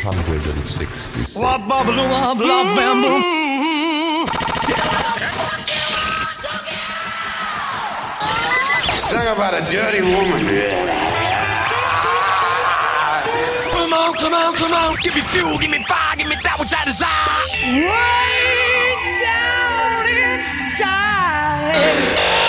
666. Sing mm-hmm. about a dirty woman. Come on, come on, come on. Give me fuel, give me fire, give me that which I desire. Way down inside.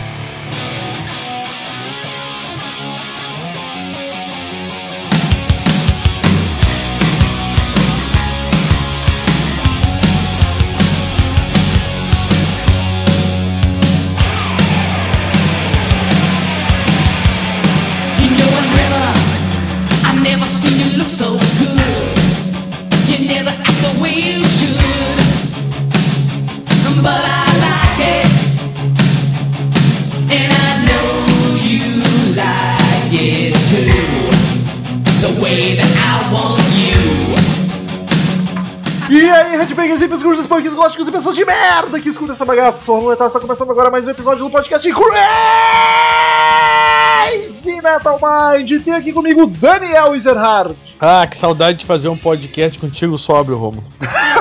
Essa bagaça. Sou o Está começando agora mais um episódio do podcast Crazy Metal Mind. Tem aqui comigo Daniel Ezerhard. Ah, que saudade de fazer um podcast contigo sóbrio, Romulo.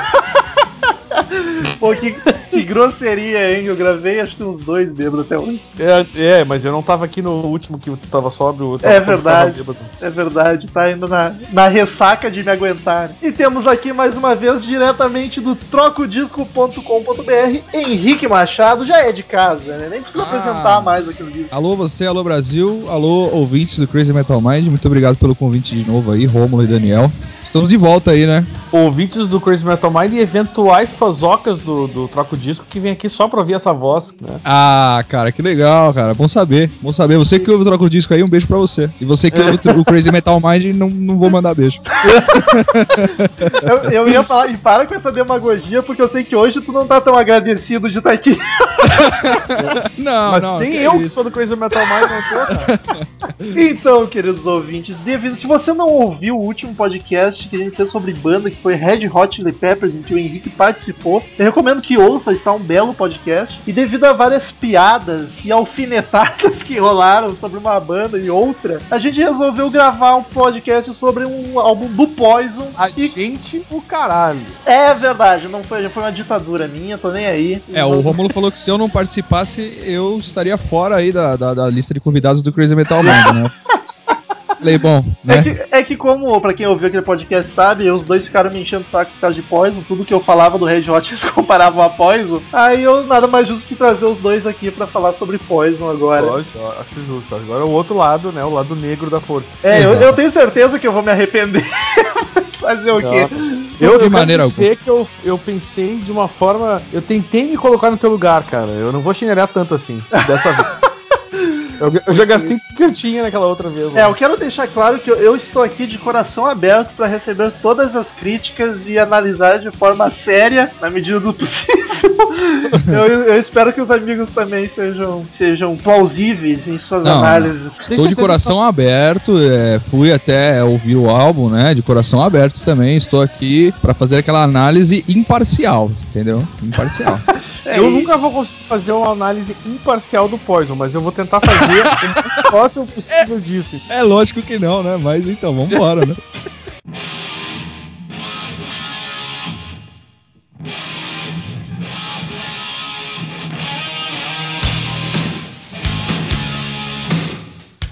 Pô, que, que grosseria, hein? Eu gravei acho que uns dois bêbados até hoje. É, é, mas eu não tava aqui no último que tava sóbrio. eu tava É verdade. É verdade, tá indo na, na ressaca de me aguentar. E temos aqui mais uma vez, diretamente do trocodisco.com.br, Henrique Machado, já é de casa, né? Nem precisa Ah. apresentar mais aqui no livro. Alô você, alô Brasil, alô ouvintes do Crazy Metal Mind, muito obrigado pelo convite de novo aí, Rômulo e Daniel. Estamos de volta aí, né? Ouvintes do Crazy Metal Mind e eventuais fazocas do, do Troco Disco que vem aqui só pra ouvir essa voz, né? Ah, cara, que legal, cara. Bom saber, bom saber. Você que ouve o Troca o Disco aí, um beijo pra você. E você que ouve o Crazy Metal Mind, não, não vou mandar beijo. Eu, eu ia falar, e para com essa demagogia, porque eu sei que hoje tu não tá tão agradecido de estar aqui. Não, Mas não. tem que eu que sou do Crazy Metal Mind, não tô, cara. Então, queridos ouvintes, devido, se você não ouviu o último podcast que a gente fez sobre banda, que foi Red Hot Chili Peppers, em que o Henrique participou, eu recomendo que ouça, está um belo podcast. E devido a várias piadas e alfinetadas que rolaram sobre uma banda e outra, a gente resolveu gravar um podcast sobre um álbum do Poison. A E gente, o caralho. é verdade, não foi, foi uma ditadura minha, tô nem aí. É, o Rômulo falou que se eu não participasse, eu estaria fora aí da, da, da lista de convidados do Crazy Metal Mind, né? Falei, bom, É né? que, é que como, pra quem ouviu aquele podcast sabe, os dois ficaram me enchendo o saco por causa de Poison, tudo que eu falava do Red Hot eles comparavam a Poison, aí eu nada mais justo que trazer os dois aqui pra falar sobre Poison agora. Lógico, acho justo. Agora o outro lado, né? O lado negro da força. É, eu, eu tenho certeza que eu vou me arrepender. Fazer o quê? Eu, De eu maneira quero dizer que eu, eu pensei de uma forma. Eu tentei me colocar no teu lugar, cara. Eu não vou chinelhar tanto assim, dessa vez. Eu, eu já gastei tudo que eu tinha naquela outra vez. É, eu quero deixar claro que eu, eu estou aqui de coração aberto pra receber todas as críticas e analisar de forma séria, na medida do possível. eu, eu espero que os amigos também sejam, sejam plausíveis em suas Não, análises. Estou de coração aberto, é, fui até ouvir o álbum, né? De coração aberto também. Estou aqui pra fazer aquela análise imparcial, entendeu? Imparcial. Eu nunca vou conseguir fazer uma análise imparcial do Poison, mas eu vou tentar fazer o próximo possível disso. é lógico que não, né? Mas então, vambora, né?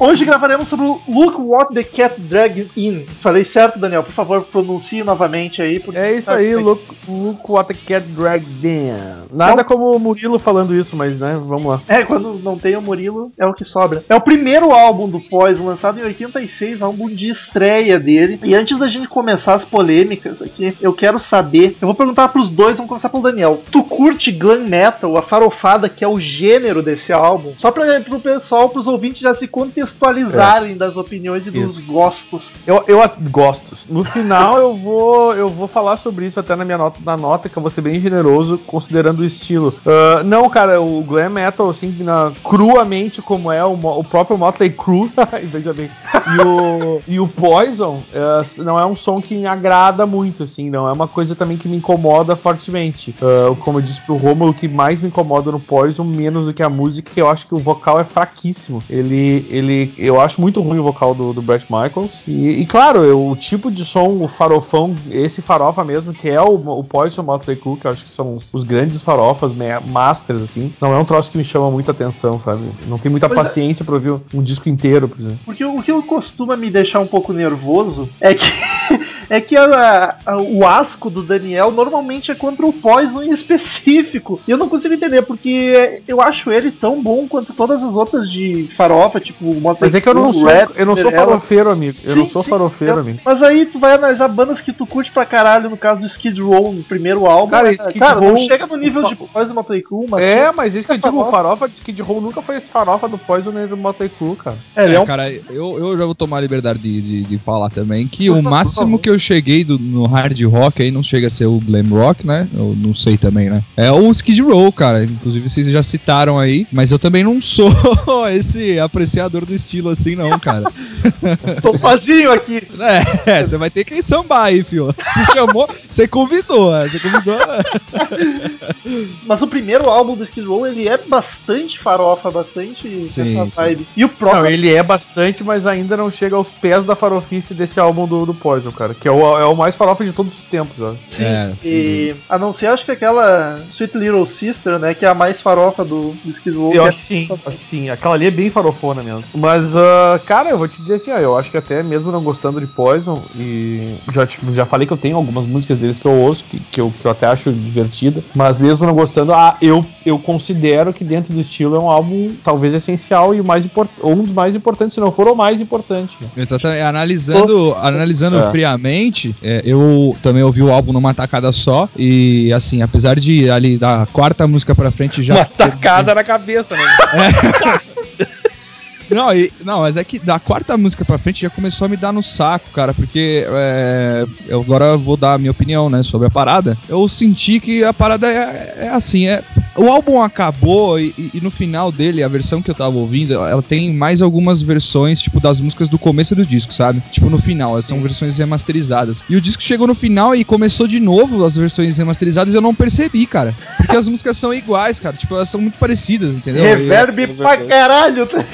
Hoje gravaremos sobre o Look What the Cat Dragged In. Falei certo, Daniel? Por favor, pronuncie novamente aí. É isso aí, look, look what the cat dragged in. Nada como o Murilo falando isso, mas né, vamos lá. É, quando não tem o Murilo, é o que sobra. É o primeiro álbum do Poison, lançado em 86, álbum de estreia dele. E antes da gente começar as polêmicas aqui, eu quero saber. Eu vou perguntar pros dois, vamos começar pelo Daniel. Tu curte glam metal, a farofada, que é o gênero desse álbum? Só pra, pro pessoal, pros ouvintes já se contextualizarem das opiniões e dos Isso. gostos. Eu, eu gosto. No final eu vou eu vou falar sobre isso até na minha nota, na nota que eu vou ser bem generoso considerando o estilo. Ah, não, cara, o glam metal assim, na- cruamente como é o, o próprio Motley Crue, veja bem, E o, e o Poison é, não é um som que me agrada muito, assim, não é uma coisa também que me incomoda fortemente. Ah, como eu disse pro Romulo, o que mais me incomoda no Poison, menos do que a música, eu acho que o vocal é fraquíssimo. Ele, ele, eu acho muito ruim o vocal do, do Brett Michaels. E, e claro, eu- o tipo de som, o farofão, esse farofa mesmo, que é o, o Poison Motley Crue, que eu acho que são os, os grandes farofas, me- masters, assim, não é um troço que me chama muita atenção, sabe? Não tem muita Pois é. paciência pra ouvir um disco inteiro, por exemplo. Porque o que costuma me deixar um pouco nervoso é que é que a- a- o asco do Daniel normalmente é contra o Poison em específico. E eu não consigo entender, porque eu acho ele tão bom quanto todas as outras de farofa, tipo Mas é que eu não sou, eu não sou farofeiro, amigo. Eu Sim, não sou sim, farofeiro, eu- amigo. Mas aí tu vai analisar bandas que tu curte pra caralho, no caso do Skid Row, no primeiro álbum. Cara, né? Skid cara chega no nível de Poison Motley Crue, mas É, mas isso que eu digo, o farofa. farofa de Skid Row nunca foi esse farofa do Poison nem do Motley Crue, cara. é, é É, um cara, eu, eu já vou tomar a liberdade de, de, de falar também que o máximo que eu cheguei do- no hard rock aí não chega a ser o glam rock, né? Eu não sei também, né? É o Skid Row, cara. Inclusive vocês já citaram aí, mas eu também não sou esse apreciador do estilo assim, não, cara. Estou sozinho aqui. É, você vai ter que sambar aí, fio. Você chamou, você convidou, é, você convidou. Mas o primeiro álbum do Skid Row, ele é bastante farofa, bastante Sim, essa sim. vibe. E o próprio Não, ele é bastante, mas ainda não chega aos pés da farofice desse álbum do, do Poison, cara. Que é o, é o mais farofa de todos os tempos, eu acho. Sim, É, sem e a não ser acho que aquela Sweet Little Sister, né, que é a mais farofa do, do Skid Row. Eu acho que sim, acho que sim. Aquela ali é bem farofona mesmo. Mas, ah, cara, eu vou te dizer assim, ó, eu acho que até mesmo não gostando de Poison, e já, já falei que eu tenho algumas músicas deles que eu ouço, que, que, eu, que eu até acho divertida, mas mesmo não gostando, ah, eu, eu considero que dentro do estilo é um álbum talvez essencial e o mais ou um dos mais importantes, se não for o mais importante. Né? Exatamente. Analisando, analisando É. friamente, é, eu também ouvi o álbum numa tacada só. E assim, apesar de ali da quarta música pra frente já. Uma tacada na cabeça, né? Não, e- não, mas é que da quarta música pra frente já começou a me dar no saco, cara, porque é, eu agora vou dar a minha opinião, né, sobre a parada. Eu senti que a parada é, é assim, é. O álbum acabou e, e- no final dele, a versão que eu tava ouvindo, ela tem mais algumas versões, tipo, das músicas do começo do disco, sabe? Tipo, no final, elas são versões remasterizadas. E o disco chegou no final e começou de novo as versões remasterizadas e eu não percebi, cara. Porque as músicas são iguais, cara. Tipo, elas são muito parecidas, entendeu? E- Reverb pra caralho. tá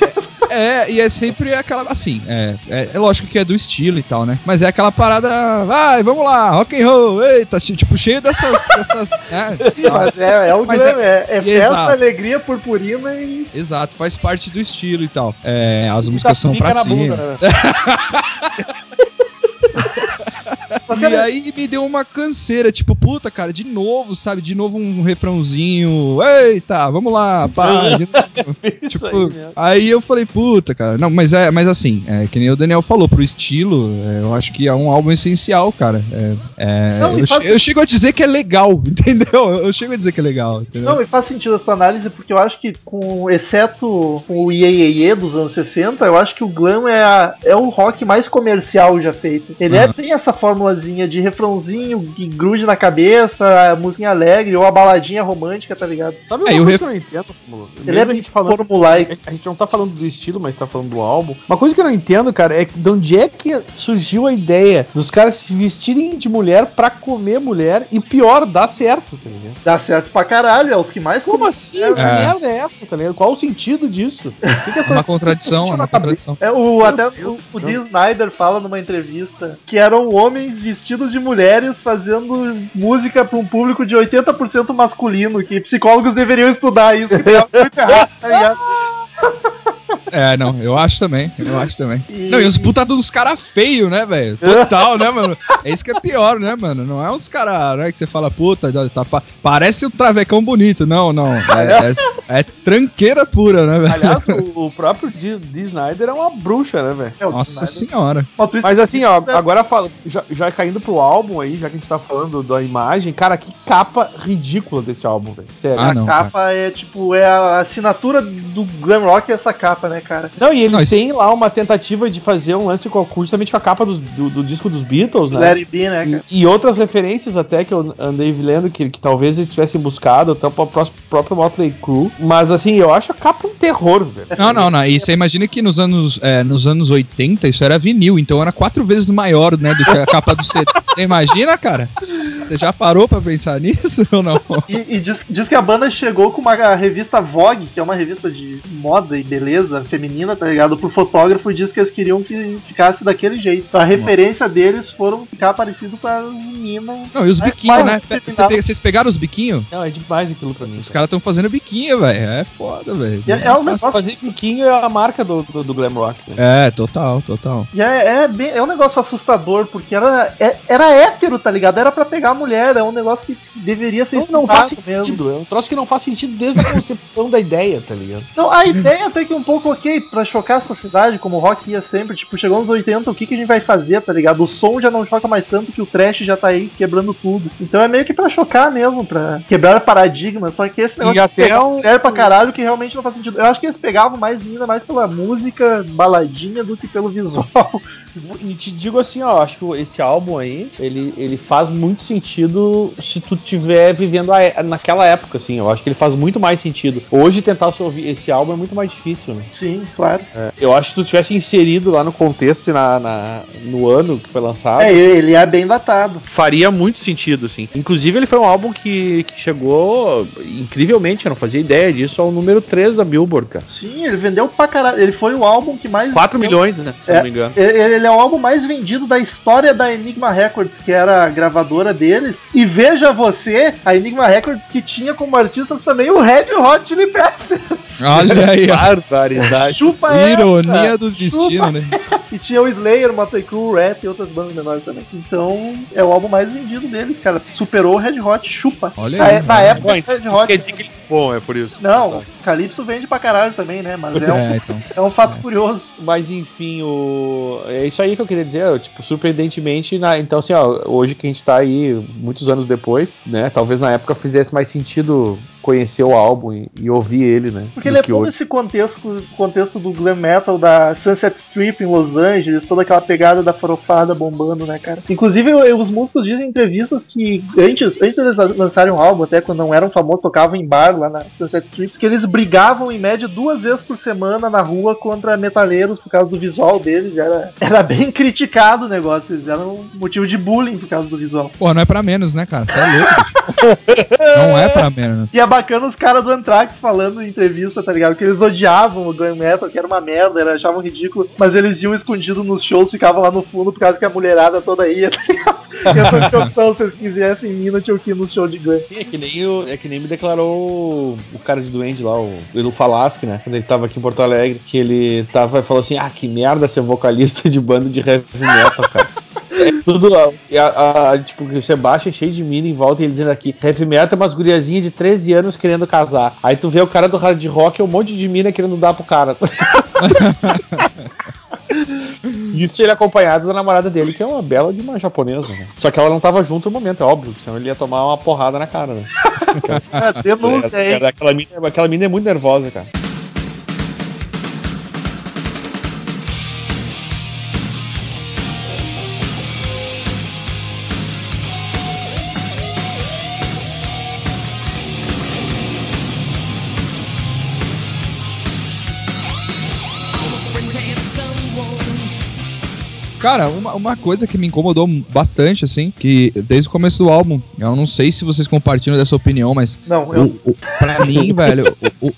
é, e é sempre aquela. Assim, é, é, é lógico que é do estilo e tal, né? Mas é aquela parada. Vai, vamos lá, rock and roll, eita, tipo, cheio dessas. dessas né. Mas é, é o Mas glam, é, é, festa, Exato. alegria, purpurina e. Exato, faz parte do estilo e tal. É, as músicas são pra cima. bunda, né? E aí me deu uma canseira, tipo, puta, cara, de novo, sabe? De novo um refrãozinho. Eita, vamos lá, pá. de novo. Isso Tipo, aí aí eu falei, puta, cara. Não, mas é, mas assim, é, que nem o Daniel falou, pro estilo, é, eu acho que é um álbum essencial, cara. É, é, Não, eu, faz- che- eu chego a dizer que é legal, entendeu? Eu, chego a dizer que é legal, entendeu? Não, e faz sentido essa análise, porque eu acho que, com exceto com o Iê dos anos 60, eu acho que o glam é, a- é o rock mais comercial já feito. Ele é, Aham. tem essa formulazinha de refrãozinho que grude na cabeça, a musiquinha alegre ou a baladinha romântica, tá ligado? Sabe É, uma o coisa ref- que eu não entendo, Romulo? Ele é a gente falando formulaico. A gente não tá falando do estilo, mas tá falando do álbum. Uma coisa que eu não entendo, cara, é de onde é que surgiu a ideia dos caras se vestirem de mulher pra comer mulher e pior, dá certo, tá ligado? Dá certo pra caralho, é os que mais Como assim? É, Que É. merda é essa, tá ligado? Qual o sentido disso? O que que essas- uma contradição, é uma contradição. É, o, até Deus o, do o céu. Dee Snyder fala numa entrevista que eram homens vestidos de mulheres fazendo música pra um público de 80% masculino, que psicólogos deveriam estudar isso, que tá muito errado, tá ligado? É, não, eu acho também, eu acho também. E- Não, e os puta dos caras feios, né, velho? Total, né, mano? É isso que é pior, né, mano? Não é uns caras, né, que você fala, puta, tá, pa- parece um travecão bonito. Não, não. É, é- é tranqueira pura, né, velho? Aliás, o, o próprio Dee Dee Snyder é uma bruxa, né, velho? É, Nossa Snyder- senhora. Mas assim, ó, agora fala, já, já caindo pro álbum aí, já que a gente tá falando da imagem, cara, que capa ridícula desse álbum, velho. Sério. Ah, a não, capa é tipo, é a assinatura do glam rock é essa capa, né? Né, cara? Não, e eles Não, isso- têm lá uma tentativa de fazer um lance com, justamente com a capa dos- do, do disco dos Beatles, né? It Be, né, cara? E, e outras referências até que eu andei lendo que, que talvez eles tivessem buscado, até o pró- próprio Motley Crue. Mas assim, eu acho a capa um terror, velho. Não, não, não. E você imagina que nos anos, é, nos anos 80 isso era vinil, então era quatro vezes maior, né, do que a capa do CD. Você imagina, cara? Você já parou pra pensar nisso ou não? E, e diz, diz que a banda chegou com uma revista Vogue, que é uma revista de moda e beleza feminina, tá ligado? Pro fotógrafo e diz que eles queriam que ficasse daquele jeito. Então, a referência deles foram ficar parecido com as meninas. Não, e os Mas- biquinhos, né? Vocês pegaram os biquinhos? Não, é demais aquilo pra mim. Os caras estão fazendo biquinho, velho. É foda, velho. É, é um negócio. Fazer biquinho é a marca do, do, do glam rock, né? É, total, total. E é, é, bem- é um negócio assustador, porque era, é- era hétero, tá ligado? Era pra pegar a mulher, é um negócio que deveria ser Não, não faz sentido. É um troço que não faz sentido desde a concepção da ideia, tá ligado? Não, a ideia até que um pouco ok, pra chocar a sociedade, como o rock ia sempre, tipo, chegou nos 80, o que, que a gente vai fazer, tá ligado? O som já não choca mais tanto que o trash já tá aí quebrando tudo. Então é meio que pra chocar mesmo, pra quebrar paradigmas, só que esse negócio de até um- pra caralho que realmente não faz sentido. Eu acho que eles pegavam mais menina mais pela música baladinha do que pelo visual. E te digo assim, ó, acho que esse álbum aí, ele, ele faz muito sentido se tu tiver vivendo a naquela época, assim. Eu acho que ele faz muito mais sentido. Hoje tentar ouvir esse álbum é muito mais difícil, né? Sim, claro. É, eu acho que se tu tivesse inserido lá no contexto e na, na- no ano que foi lançado, É, ele é bem datado. faria muito sentido, assim. Inclusive, ele foi um álbum que, que chegou incrivelmente, eu não fazia ideia disso, ao número 3 da Billboard, cara. Sim, ele vendeu pra caralho. Ele foi o álbum que mais. 4 milhões, né? Se É. não me engano. Ele, ele é o álbum mais vendido da história da Enigma Records, que era a gravadora deles. E veja você, a Enigma Records que tinha como artistas também o Red Hot Chili Peppers. Olha aí. Barbaridade. Chupa Ironia essa. do destino, Chupa né? E tinha o Slayer, o Motley Rat e outras bandas menores também. Então, é o álbum mais vendido deles, cara. Superou o Red Hot, chupa. Olha Na, aí, é- na olha. época, Bom, o então, Red isso Hot... quer dizer que eles bons, é por isso. Não, Calypso vende pra caralho também, né? Mas é um, É, então. é um fato curioso. Mas enfim, o... é isso aí que eu queria dizer. Tipo, surpreendentemente, na... então assim, ó, hoje que a gente tá aí, muitos anos depois, né? Talvez na época fizesse mais sentido conhecer o álbum e, e ouvir ele, né? Porque ele é todo hoje. esse contexto, contexto do glam metal, da Sunset Strip em Los Angeles, toda aquela pegada da farofada bombando, né, cara? Inclusive, eu- os músicos dizem em entrevistas que antes, antes deles lançarem um álbum, até quando não eram famosos, tocavam em bar lá na Sunset Strip, que eles brigavam em média duas vezes por semana na rua contra metaleiros por causa do visual deles. Era, era bem criticado o negócio, eles eram motivo de bullying por causa do visual. Pô, não é pra menos, né, cara? Você é louco. Não é pra menos. E é bacana os caras do Anthrax falando em entrevista, tá ligado? Que eles odiavam o glam metal, que era uma merda, eles achavam ridículo, mas eles iam escondido nos shows, ficavam lá no fundo por causa que a mulherada toda ia, tá ligado? E essa tinha opção, se vocês quisessem ir, não tinha que ir no show de glam. Sim, é que nem, o, é que nem me declarou o, cara de Duende lá, o Edu Falaschi, né? Quando ele tava aqui em Porto Alegre, que ele tava e falou assim: Ah, que merda ser vocalista de banda de heavy metal, cara. É tudo, a, a- a- tipo, Sebastião é cheio de mina em volta e ele dizendo aqui, heavy metal é umas guriazinhas de 13 anos querendo casar. Aí tu vê o cara do hard rock e um monte de mina querendo dar pro cara. Isso ele acompanhado da namorada dele, que é uma bela de uma japonesa, né? Só que ela não tava junto no momento, é óbvio, senão ele ia tomar uma porrada na cara, né? Ah, denúncia, hein? Era- aquela, mina, aquela mina é muito nervosa, cara. Cara, uma, uma coisa que me incomodou bastante, assim, que desde o começo do álbum, eu não sei se vocês compartilham dessa opinião, mas Não, eu, o, o, pra mim, velho, o, o,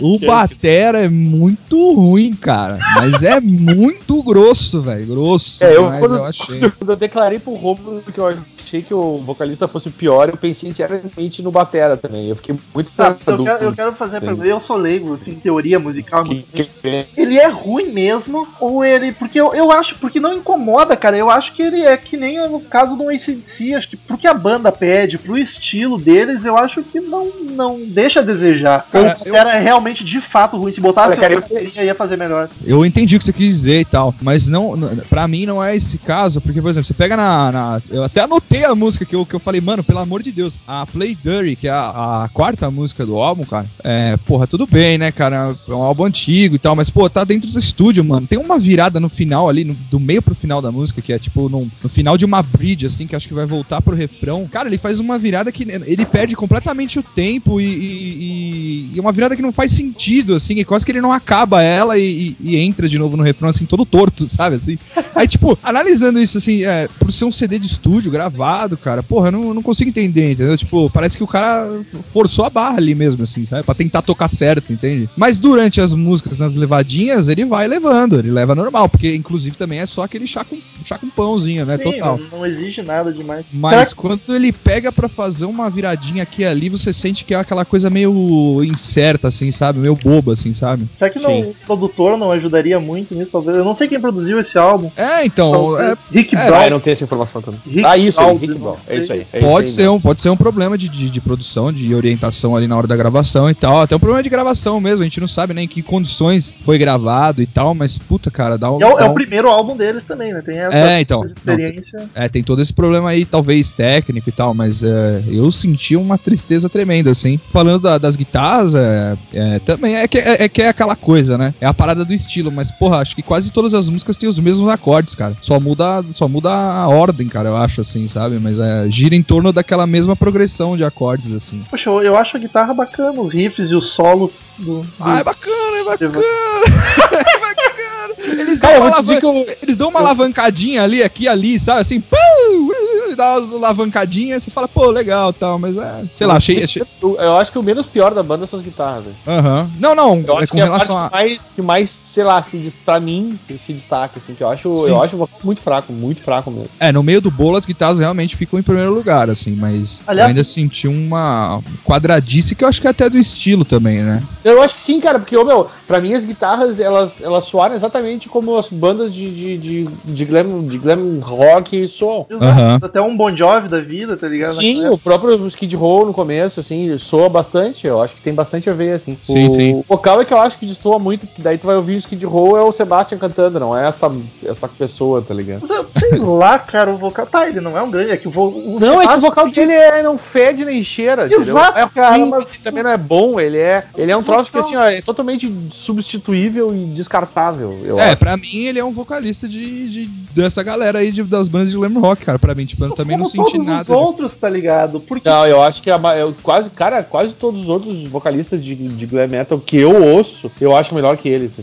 o Batera é muito ruim, cara. Mas é muito grosso, velho. Grosso. É, eu quando, eu achei. quando eu declarei pro Romulo que eu achei que o vocalista fosse o pior, eu pensei sinceramente no Batera também. Eu fiquei muito tá, eu, quero, eu quero fazer a pergunta. Eu sou leigo, assim, teoria musical. Que- que- Ele é ruim mesmo? Ou ele. Porque eu, eu acho, porque não incomoda, cara. Eu acho que ele é que nem no caso do ACDC. Acho que pro que a banda pede, pro estilo deles, eu acho que não, não deixa a desejar. Cara, Ou era realmente de fato ruim. Se botasse cara, outra bateria, ia fazer melhor. Eu entendi o que você quis dizer e tal, mas não, pra mim não é esse caso, porque, por exemplo, você pega na. na- eu até anotei a música que eu, que eu falei, mano, pelo amor de Deus, a Play Dirty, que é a, a quarta música do álbum, cara, é, porra, tudo bem, né, cara? É um álbum antigo e tal, mas, pô, tá dentro do estúdio, mano. Tem uma virada no final ali, no- do meio pro final da música, que é tipo no, no final de uma bridge, assim, que acho que vai voltar pro refrão. Cara, ele faz uma virada que ele perde completamente o tempo e, e, e uma virada que não faz sentido, assim, e quase que ele não acaba ela e, e- entra de novo no refrão, assim, todo torto, sabe, assim. Aí, tipo, analisando isso, assim, é, por ser um CD de estúdio gravado, cara, porra, eu não, não consigo entender, entendeu? Tipo, parece que o cara forçou a barra ali mesmo, assim, sabe? Pra tentar tocar certo, entende? Mas durante as músicas, nas levadinhas, ele vai levando, ele leva normal, porque inclusive também é só aquele chá com, chá com pãozinho, né? Sim, Total. Não, não exige nada demais. Mas Será quando ele pega pra fazer uma viradinha aqui e ali, você sente que é aquela coisa meio incerta, assim, sabe? Meio boba, assim, sabe? Será que não, o produtor não ajudaria muito nisso? Talvez. Eu não sei quem produziu esse álbum. É, então, Talvez. é, Rick é, Brown. Ah, eu não tenho essa informação também. Rick ah, isso aí, Rick não Brown. É isso aí. é pode isso ser, aí um, pode ser um problema de, de, de produção, de orientação ali na hora da gravação e tal. Até um problema de gravação mesmo, a gente não sabe nem em que condições foi gravado e tal, mas puta, cara, dá um. É o, é o um- primeiro álbum deles também, né? Tem essa É, então. experiência. É, tem todo esse problema aí, talvez técnico e tal, mas é, eu senti uma tristeza tremenda, assim. Falando da- das guitarras, é, é, também é que é, é que é aquela coisa, né? É a parada do estilo, mas, porra, acho que quase todas as músicas têm os mesmos acordes, cara. Só muda, só muda a ordem, cara, eu acho, assim, sabe? Mas é, gira em torno daquela mesma progressão de acordes, assim. Poxa, eu, eu acho a guitarra bacana, os riffs e os solos do. do- Ah, é bacana, é bacana! é bacana! Eles dão, Cara, uma alavan- eu. eles dão uma alavancadinha ali, aqui ali, sabe? Assim, pum, dá umas alavancadinhas, você fala, pô, legal tal, mas é. Sei lá, achei. achei... Eu, acho que o menos pior da banda são as guitarras, velho. Aham. Não, não, Eu é acho com que é a relação parte a. que mais, que mais, sei lá, se, des- pra mim, se destaca, assim, que eu acho, Sim. eu acho muito fraco, muito fraco mesmo. É, no meio do bolo as guitarras realmente ficam em primeiro lugar, assim, mas Aliás- eu ainda senti uma quadradice que eu acho que é até do estilo também, né? Eu acho que sim, cara, porque, ô, meu, pra mim as guitarras, elas, elas soaram exatamente como as bandas de, de, de, de, glam, de glam rock soam. Exato, Aham. Até um Bon Jovi da vida, tá ligado? Sim, o próprio Skid Row no começo, assim, soa bastante, eu acho que tem bastante a ver, assim. Sim, o, sim. O vocal é que eu acho que destoa muito, porque daí tu vai ouvir o Skid Row é o Sebastian cantando, não é essa, essa pessoa, tá ligado? Sei lá, cara, o vocal. Tá, ele não é um grande. É que o, o Não, é que o Sebastian- vocal dele é, não fede nem cheira, entendeu? Exato, é cara, ruim, mas- também não é bom, ele é, ele é um troço que assim, ó, é totalmente substituível e descartável, eu é, acho. pra mim ele é um vocalista de, de- dessa galera aí de- das bandas de glam rock, cara. Pra mim, tipo, eu também não senti todos nada. os outros, tá ligado? Porque Não, eu acho que a, eu, quase, cara, quase todos os outros vocalistas de, de glam metal que eu ouço, eu acho melhor que ele, tá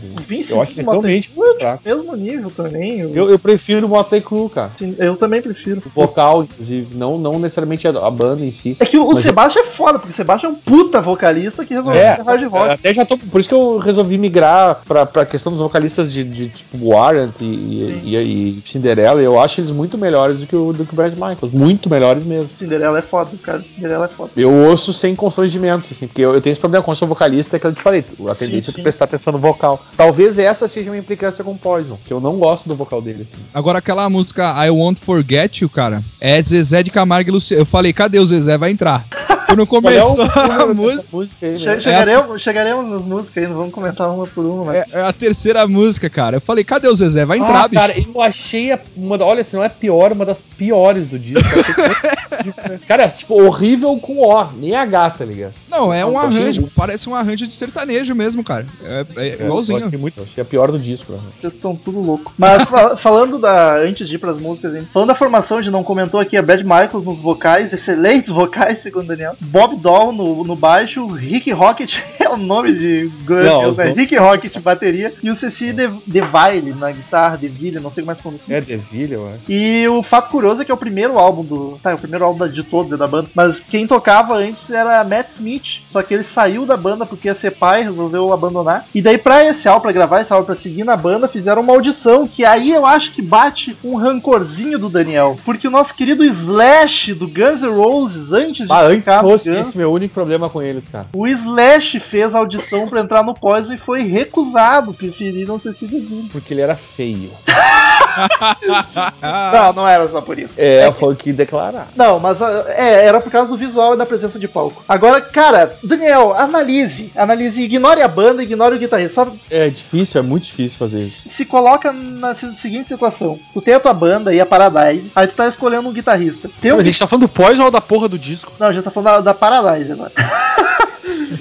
Eu acho que é realmente fraco. mesmo nível também. Eu, Eu, eu prefiro o Motley Crue, cara. sim, eu também prefiro. O vocal, inclusive, não, não necessariamente a, a banda em si. É que o, Sebastian é foda, porque o Sebastian é um puta vocalista que resolveu É, hard rock. até já tô. Por isso que eu resolvi migrar pra, pra questão dos vocalistas de, de tipo Warrant e, e, e- e Cinderella. Eu acho eles muito melhores do que o, do que o Brad Michaels. Muito melhores mesmo. Cinderela é foda, cara. Cinderela é foda. Eu ouço sem constrangimento, assim, porque eu, eu tenho esse problema com o sou vocalista que eu te falei. A tendência é sim. tu prestar atenção no vocal. Talvez essa seja uma implicância com o Poison, que eu não gosto do vocal dele. Agora, aquela música I Won't Forget You, cara, é Zezé de Camargo e Luciano. Eu falei, cadê o Zezé? Vai entrar. Quando é o começou a música. música aí, Che- né? chegaremos, chegaremos nas músicas não vamos comentar uma por uma, mas. É, é a terceira música, cara. Eu falei, cadê o Zezé? Vai entrar, Ah, bicho. cara, eu achei uma, da- olha, se não é pior, uma das piores do disco. Cara, é, tipo, horrível com O, nem H, tá ligado? Não, é um arranjo. Parece um arranjo de sertanejo mesmo, cara. É, é igualzinho. Eu achei, muito, eu achei a pior do disco, né? Vocês estão tudo louco. Mas fa- falando da. Antes de ir pras músicas, hein? falando da formação, a gente não comentou aqui a Brad Michaels nos vocais, excelentes vocais, segundo o Daniel. Bob Doll no, no baixo, Rick Rocket é o nome de Guns, né? Rick Rocket bateria e o Ceci De- DeVille na guitarra, DeVille, não sei como é que pronuncia. É Deville, eu acho. E o fato curioso é que é o primeiro álbum do. Tá, é o primeiro álbum de todo da banda. Mas quem tocava antes era Matt Smith. Só que ele saiu da banda porque ia ser pai, resolveu abandonar. E daí, pra esse álbum, pra gravar esse álbum, pra seguir na banda, fizeram uma audição. Que aí eu acho que bate um rancorzinho do Daniel. Porque o nosso querido Slash do Guns N' Roses, antes de Ah, antes fosse Guns, esse meu único problema com eles, cara. o Slash fez audição pra entrar no Poison e foi recusado. Preferiram ser se DeVille. Porque ele era feio. Não, não era só por isso. É, foi o que declarar. Não, mas ah, é, era por causa do visual e da presença de palco. Agora, cara, Daniel, analise. Analise, ignore a banda, ignore o guitarrista. Só É difícil, é muito difícil fazer isso. se coloca na se- seguinte situação. Tu tem a tua banda e a Paradise, aí tu tá escolhendo um guitarrista. Tem um Mas a gente tá falando do Poison ou da porra do disco? Não, a gente tá falando da, da Paradise agora.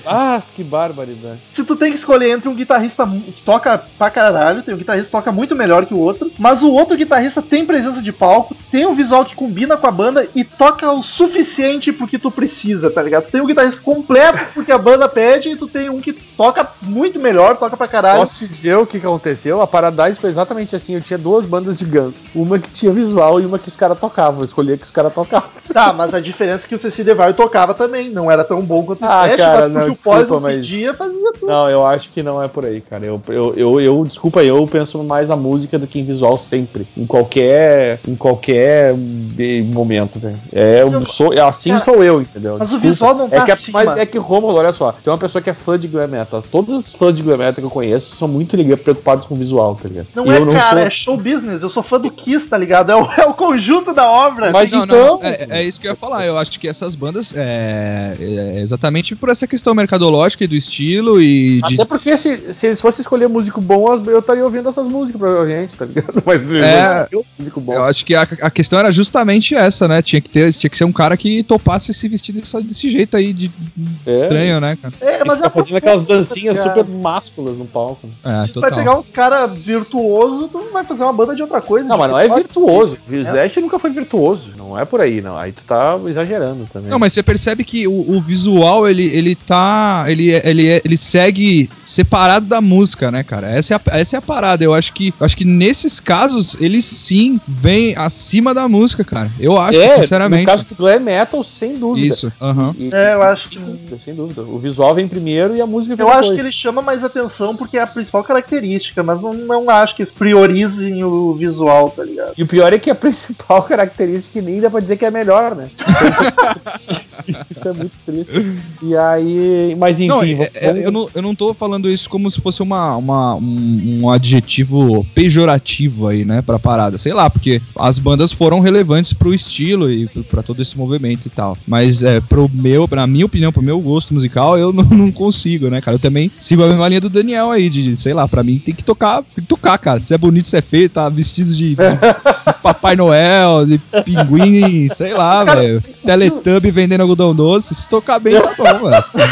Ah, que barbaridade. Se tu tem que escolher entre um guitarrista que toca pra caralho, tem um guitarrista que toca muito melhor que o outro, mas o outro guitarrista tem presença de palco, tem um visual que combina com a banda e toca o suficiente porque tu precisa, tá ligado? Tu tem um guitarrista completo porque a banda pede e tu tem um que toca muito melhor, toca pra caralho. Posso te dizer o que, que aconteceu? A Paradise foi exatamente assim. Eu tinha duas bandas de Guns. Uma que tinha visual e uma que os caras tocavam. Eu escolhia que os caras tocavam. Tá, mas a diferença é que o Ceci DeVille tocava também, não era tão bom quanto o Ah, cara, mas não, o Poison desculpa, mas- pedia, fazia tudo. Não, eu acho que não é por aí, cara. Eu, eu, eu, eu- desculpa, eu penso mais na música do que em visual sempre. Em qualquer, em qualquer momento, velho. É, eu sou, é assim Cara, sou eu, entendeu? mas o visual não tá é que, é- acima. Mas é que, Romulo, olha só, tem uma pessoa que é fã de glam metal. Todos os fãs de glam metal que eu conheço são muito ligados, preocupados com o visual, tá ligado? Não E é, eu cara, sou- é show business. Eu sou fã do Kiss, tá ligado? É o, é o conjunto da obra. Mas Não, então. não, é, é isso que eu ia falar. Eu acho que essas bandas é, é exatamente por essa questão mercadológica e do estilo e de. Até porque se, se eles fossem escolher músico bom, eu estaria ouvindo essas músicas provavelmente, tá ligado? Mas É. bom. Eu acho que a, a questão era justamente essa, né? Tinha que ter, tinha que ser um cara que topasse se vestir desse, desse jeito aí de É. estranho, né, cara? É, Mas tá é fazendo aquelas dancinhas cara. super másculas no palco. É, Se tu vai total. pegar uns caras virtuosos, tu não vai fazer uma banda de outra coisa. Não, mas não é virtuoso. O Slash nunca foi virtuoso. Não é por aí, não. Aí tu tá exagerando também. Não, mas você percebe que o, o visual, ele, ele tá. Ele, é- ele, é- ele segue separado da música, né, cara? Essa é a, essa é a parada. Eu acho que. eu acho que nesses casos, ele sim vem acima da música, cara. Eu acho, é, sinceramente. no caso do glam metal, sem dúvida. Isso. aham. E- É, eu acho sem que- dúvida, sem dúvida. O visual vem primeiro e a música vem Eu acho depois. que ele chama mais atenção porque é a principal característica, mas não, não acho que eles priorizem o visual, tá ligado? E o pior é que a principal característica nem dá pra dizer que é melhor, né? Isso é muito triste. E aí. Mas enfim. Não, é- é- eu, não, eu não tô falando isso como se fosse uma, uma- um, um adjetivo pejorativo aí, né, pra parada. Sei lá, porque as bandas foram relevantes pro estilo e pra todo esse movimento e tal. Mas é, pro meu, pra minha opinião, pro meu gosto musical, eu não, não consigo, né, cara? Eu também sigo a mesma linha do Daniel aí, de, sei lá, pra mim tem que tocar, tem que tocar, cara. Se é bonito, se é feio, tá vestido de, de- de Papai Noel, de pinguim, sei lá, velho. Teletubby vendendo algodão doce. Se tocar bem, tá bom, velho.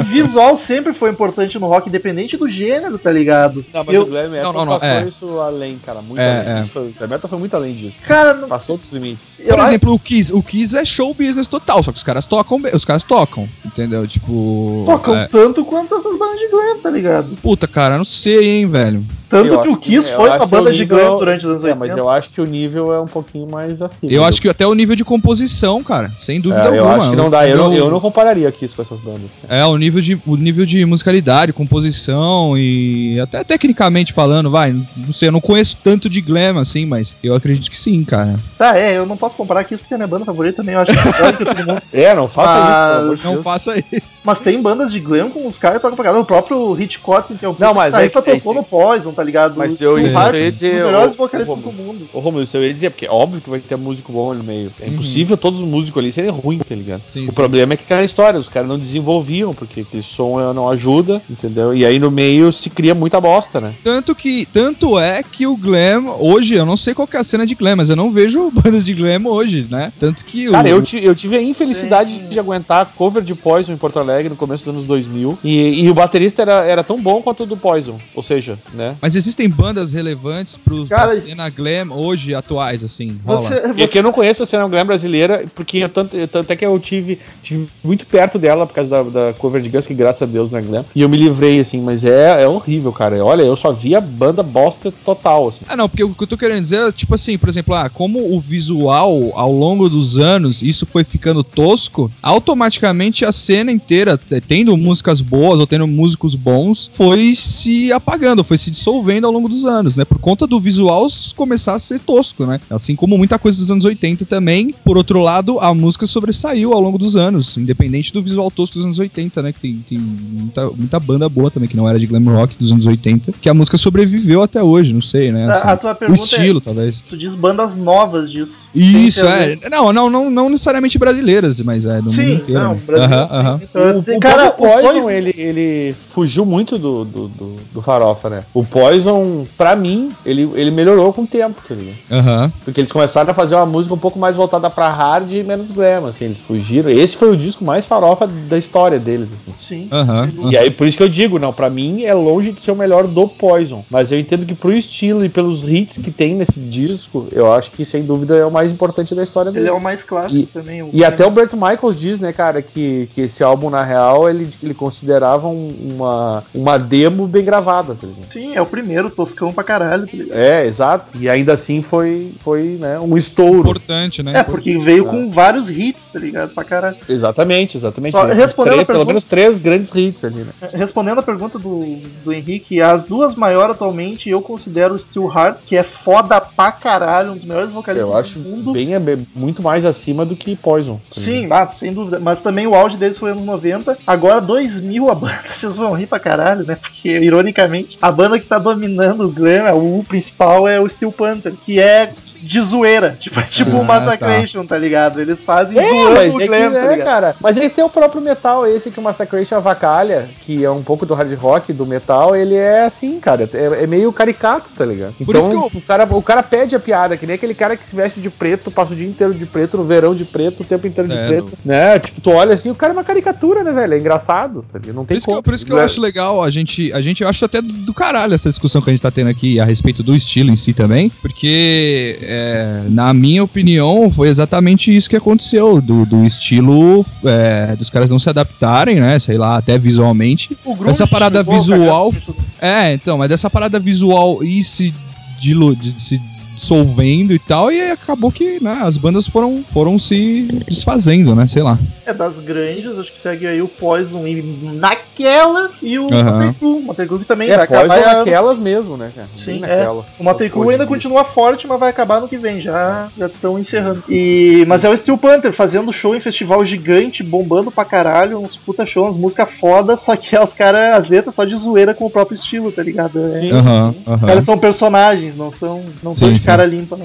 O visual sempre foi importante no rock, independente do gênero, tá ligado? Não, mas Eu- o glam metal Não, não, não, passou é. isso além, cara. Muito É, além. é. Isso foi- o glam metal foi muito além disso. Cara, não- Passou dos limites. eu Por acho- exemplo, o Kiss. O Kiss é show business total, só que os caras tocam, bem- os caras tocam, entendeu? Tipo, tocam é, tanto quanto essas bandas de glam, tá ligado? puta, cara, não sei, hein, velho. Tanto Eu que o acho Kiss eu foi acho uma que banda de glam durante os anos É, 80. mas eu acho que o nível é um pouquinho mais acima. Eu acho que até o nível de composição, cara, sem dúvida É, eu alguma. acho que não dá. Eu não, eu não compararia isso com essas bandas. É, o nível, de, o nível de musicalidade, composição e até tecnicamente falando, vai, não sei, eu não conheço tanto de glam assim, mas eu acredito que sim, cara. Tá, é, eu não posso comparar Kiss porque é minha banda favorita também, eu acho que é todo mundo. É, não faça Mas- isso, pelo amor de Não Deus. faça isso. Mas tem bandas de glam com os caras tocam pra caramba. O próprio Hitchcock, que é o Não, mas é é tocou isso. no Poison, tá ligado? Mas Os- eu os ia dizer, dos melhores vocalistas do mundo. Ô, Romulo, isso eu ia dizer, porque é óbvio que vai ter músico bom ali no meio. É impossível todos os músicos ali serem ruins, tá ligado? Sim, o sim. problema é que aquela história, os caras não desenvolviam, porque aquele som eh, não ajuda, entendeu? E aí no meio se cria muita bosta, né? Tanto que, tanto é que o glam, hoje, eu não sei qual que é a cena de glam, mas eu não vejo bandas de glam hoje, né? Tanto que Cara, o, eu, eu tive a infelicidade de aguentar cover de Poison em Porto Alegre no começo dos anos 2000. E, e o baterista era, era tão bom quanto o do Poison. Ou seja, né? Mas existem bandas relevantes pro, Cara, pra cena glam hoje, atuais, assim, rola. Você, E aqui eu não conheço a cena glam brasileira, porque eu tanto, eu- tanto é que eu tive, tive muito perto dela por causa da, da cover de Guns, que graças a Deus não é glam. E eu me livrei, assim, mas é, é horrível, cara. Olha, eu só via banda bosta total, assim. Ah, não, porque o que eu tô querendo dizer é, tipo assim, por exemplo, ah, como o visual ao longo dos anos, isso foi ficando tosco, automaticamente a cena inteira, tendo músicas boas ou tendo músicos bons, foi se apagando, foi se dissolvendo ao longo dos anos, né? Por conta do visual começar a ser tosco, né? Assim como muita coisa dos anos 80 também. Por outro lado, a música sobressaiu ao longo dos anos, independente do visual tosco dos anos 80, né? Que tem, tem muita, muita banda boa também, que não era de glam rock dos anos 80, que a música sobreviveu até hoje, não sei, né? A- a tua o pergunta estilo, talvez. Tu diz bandas novas disso. Isso, é. Não, não, não, não necessariamente brasileiras, mas é do mundo Sim, inteiro. não, né? Brasil. Aham, aham. Uh, O, o cara, o Poison, ele, ele fugiu muito do, do, do, do Farofa, né? O Poison, pra mim, ele, ele melhorou com o tempo, tá ligado? Aham. Porque eles começaram a fazer uma música um pouco mais voltada pra hard e menos glam, assim, eles fugiram. Esse foi o disco mais farofa da história deles, assim. Sim. Aham. E aí, por isso que eu digo, não, pra mim é longe de ser o melhor do Poison. Mas eu entendo que pro estilo e pelos hits que tem nesse disco, eu acho que sem dúvida é o mais importante da história Ele dele. é o mais clássico E- também. o- E até o Bert Michaels diz, né, cara, que, que esse álbum, na real, ele, ele considerava um- uma, uma demo bem gravada, tá ligado? Sim, é o primeiro, toscão pra caralho, tá ligado? É, exato. E ainda assim foi, foi né, um estouro. Importante, né? É, porque veio com vários hits, tá ligado? Pra caralho. Exatamente, exatamente. Só Três- respondendo pelo pergunta- menos três grandes hits ali, né? Respondendo a pergunta do, do Henrique, as duas maiores atualmente eu considero o Steel Heart, que é foda pra caralho, um dos melhores vocalistas Eu acho do mundo. bem, bem- muito mais acima do que Poison. tá? Sim, ah, sem dúvida. Mas também o auge deles foi anos 90. Agora 2000 a banda, vocês vão rir pra caralho, né? Porque, ironicamente, a banda que tá dominando o glam, o principal é o Steel Panther, que é de zoeira. Tipo, é tipo Ah, o Massacration, tá. ligado? Eles fazem É, zoando o é glam, tá é, ligado? cara. Mas ele tem o próprio metal, esse que o Massacration avacalha, que é um pouco do hard rock, do metal, ele é assim, cara. É, é meio caricato, tá ligado? Por isso Então, que eu- o, cara, o cara pede a piada, que nem aquele cara que se veste de preto, passa o dia inteiro de preto, no verão de preto, o tempo inteiro de preto. Né? Tipo, tu olha assim, o cara é uma caricatura, né, velho? É engraçado, tá ligado? Não Por tem isso, que eu, como. por isso que eu acho legal, a gente, a gente eu acho até do, do caralho essa discussão que a gente tá tendo aqui a respeito do estilo em si também, porque, é, na minha opinião, foi exatamente isso que aconteceu, do, do estilo é, dos caras não se adaptarem, né, sei lá, até visualmente. Essa parada visual, é, então, mas dessa parada visual e se, dilu, de, se dissolvendo e tal, e aí acabou que, né, as bandas foram, foram se desfazendo, né, sei lá. É das grandes, acho que segue aí o Poison e naquelas e o Aham. Motley Motley que também É, vai Poison acabar. ano- naquelas mesmo, né, cara? Sim, Bem é. naquelas. O Motley Crue ainda continua forte, mas vai acabar no que vem. Já já estão encerrando. E mas é o Steel Panther fazendo show em festival gigante, bombando pra caralho, uns puta show, umas músicas foda, só que os caras as letras só de zoeira com o próprio estilo, tá ligado? É, Sim. Aham, Os aham. caras são personagens, não são não Sim, sim. cara limpa, né?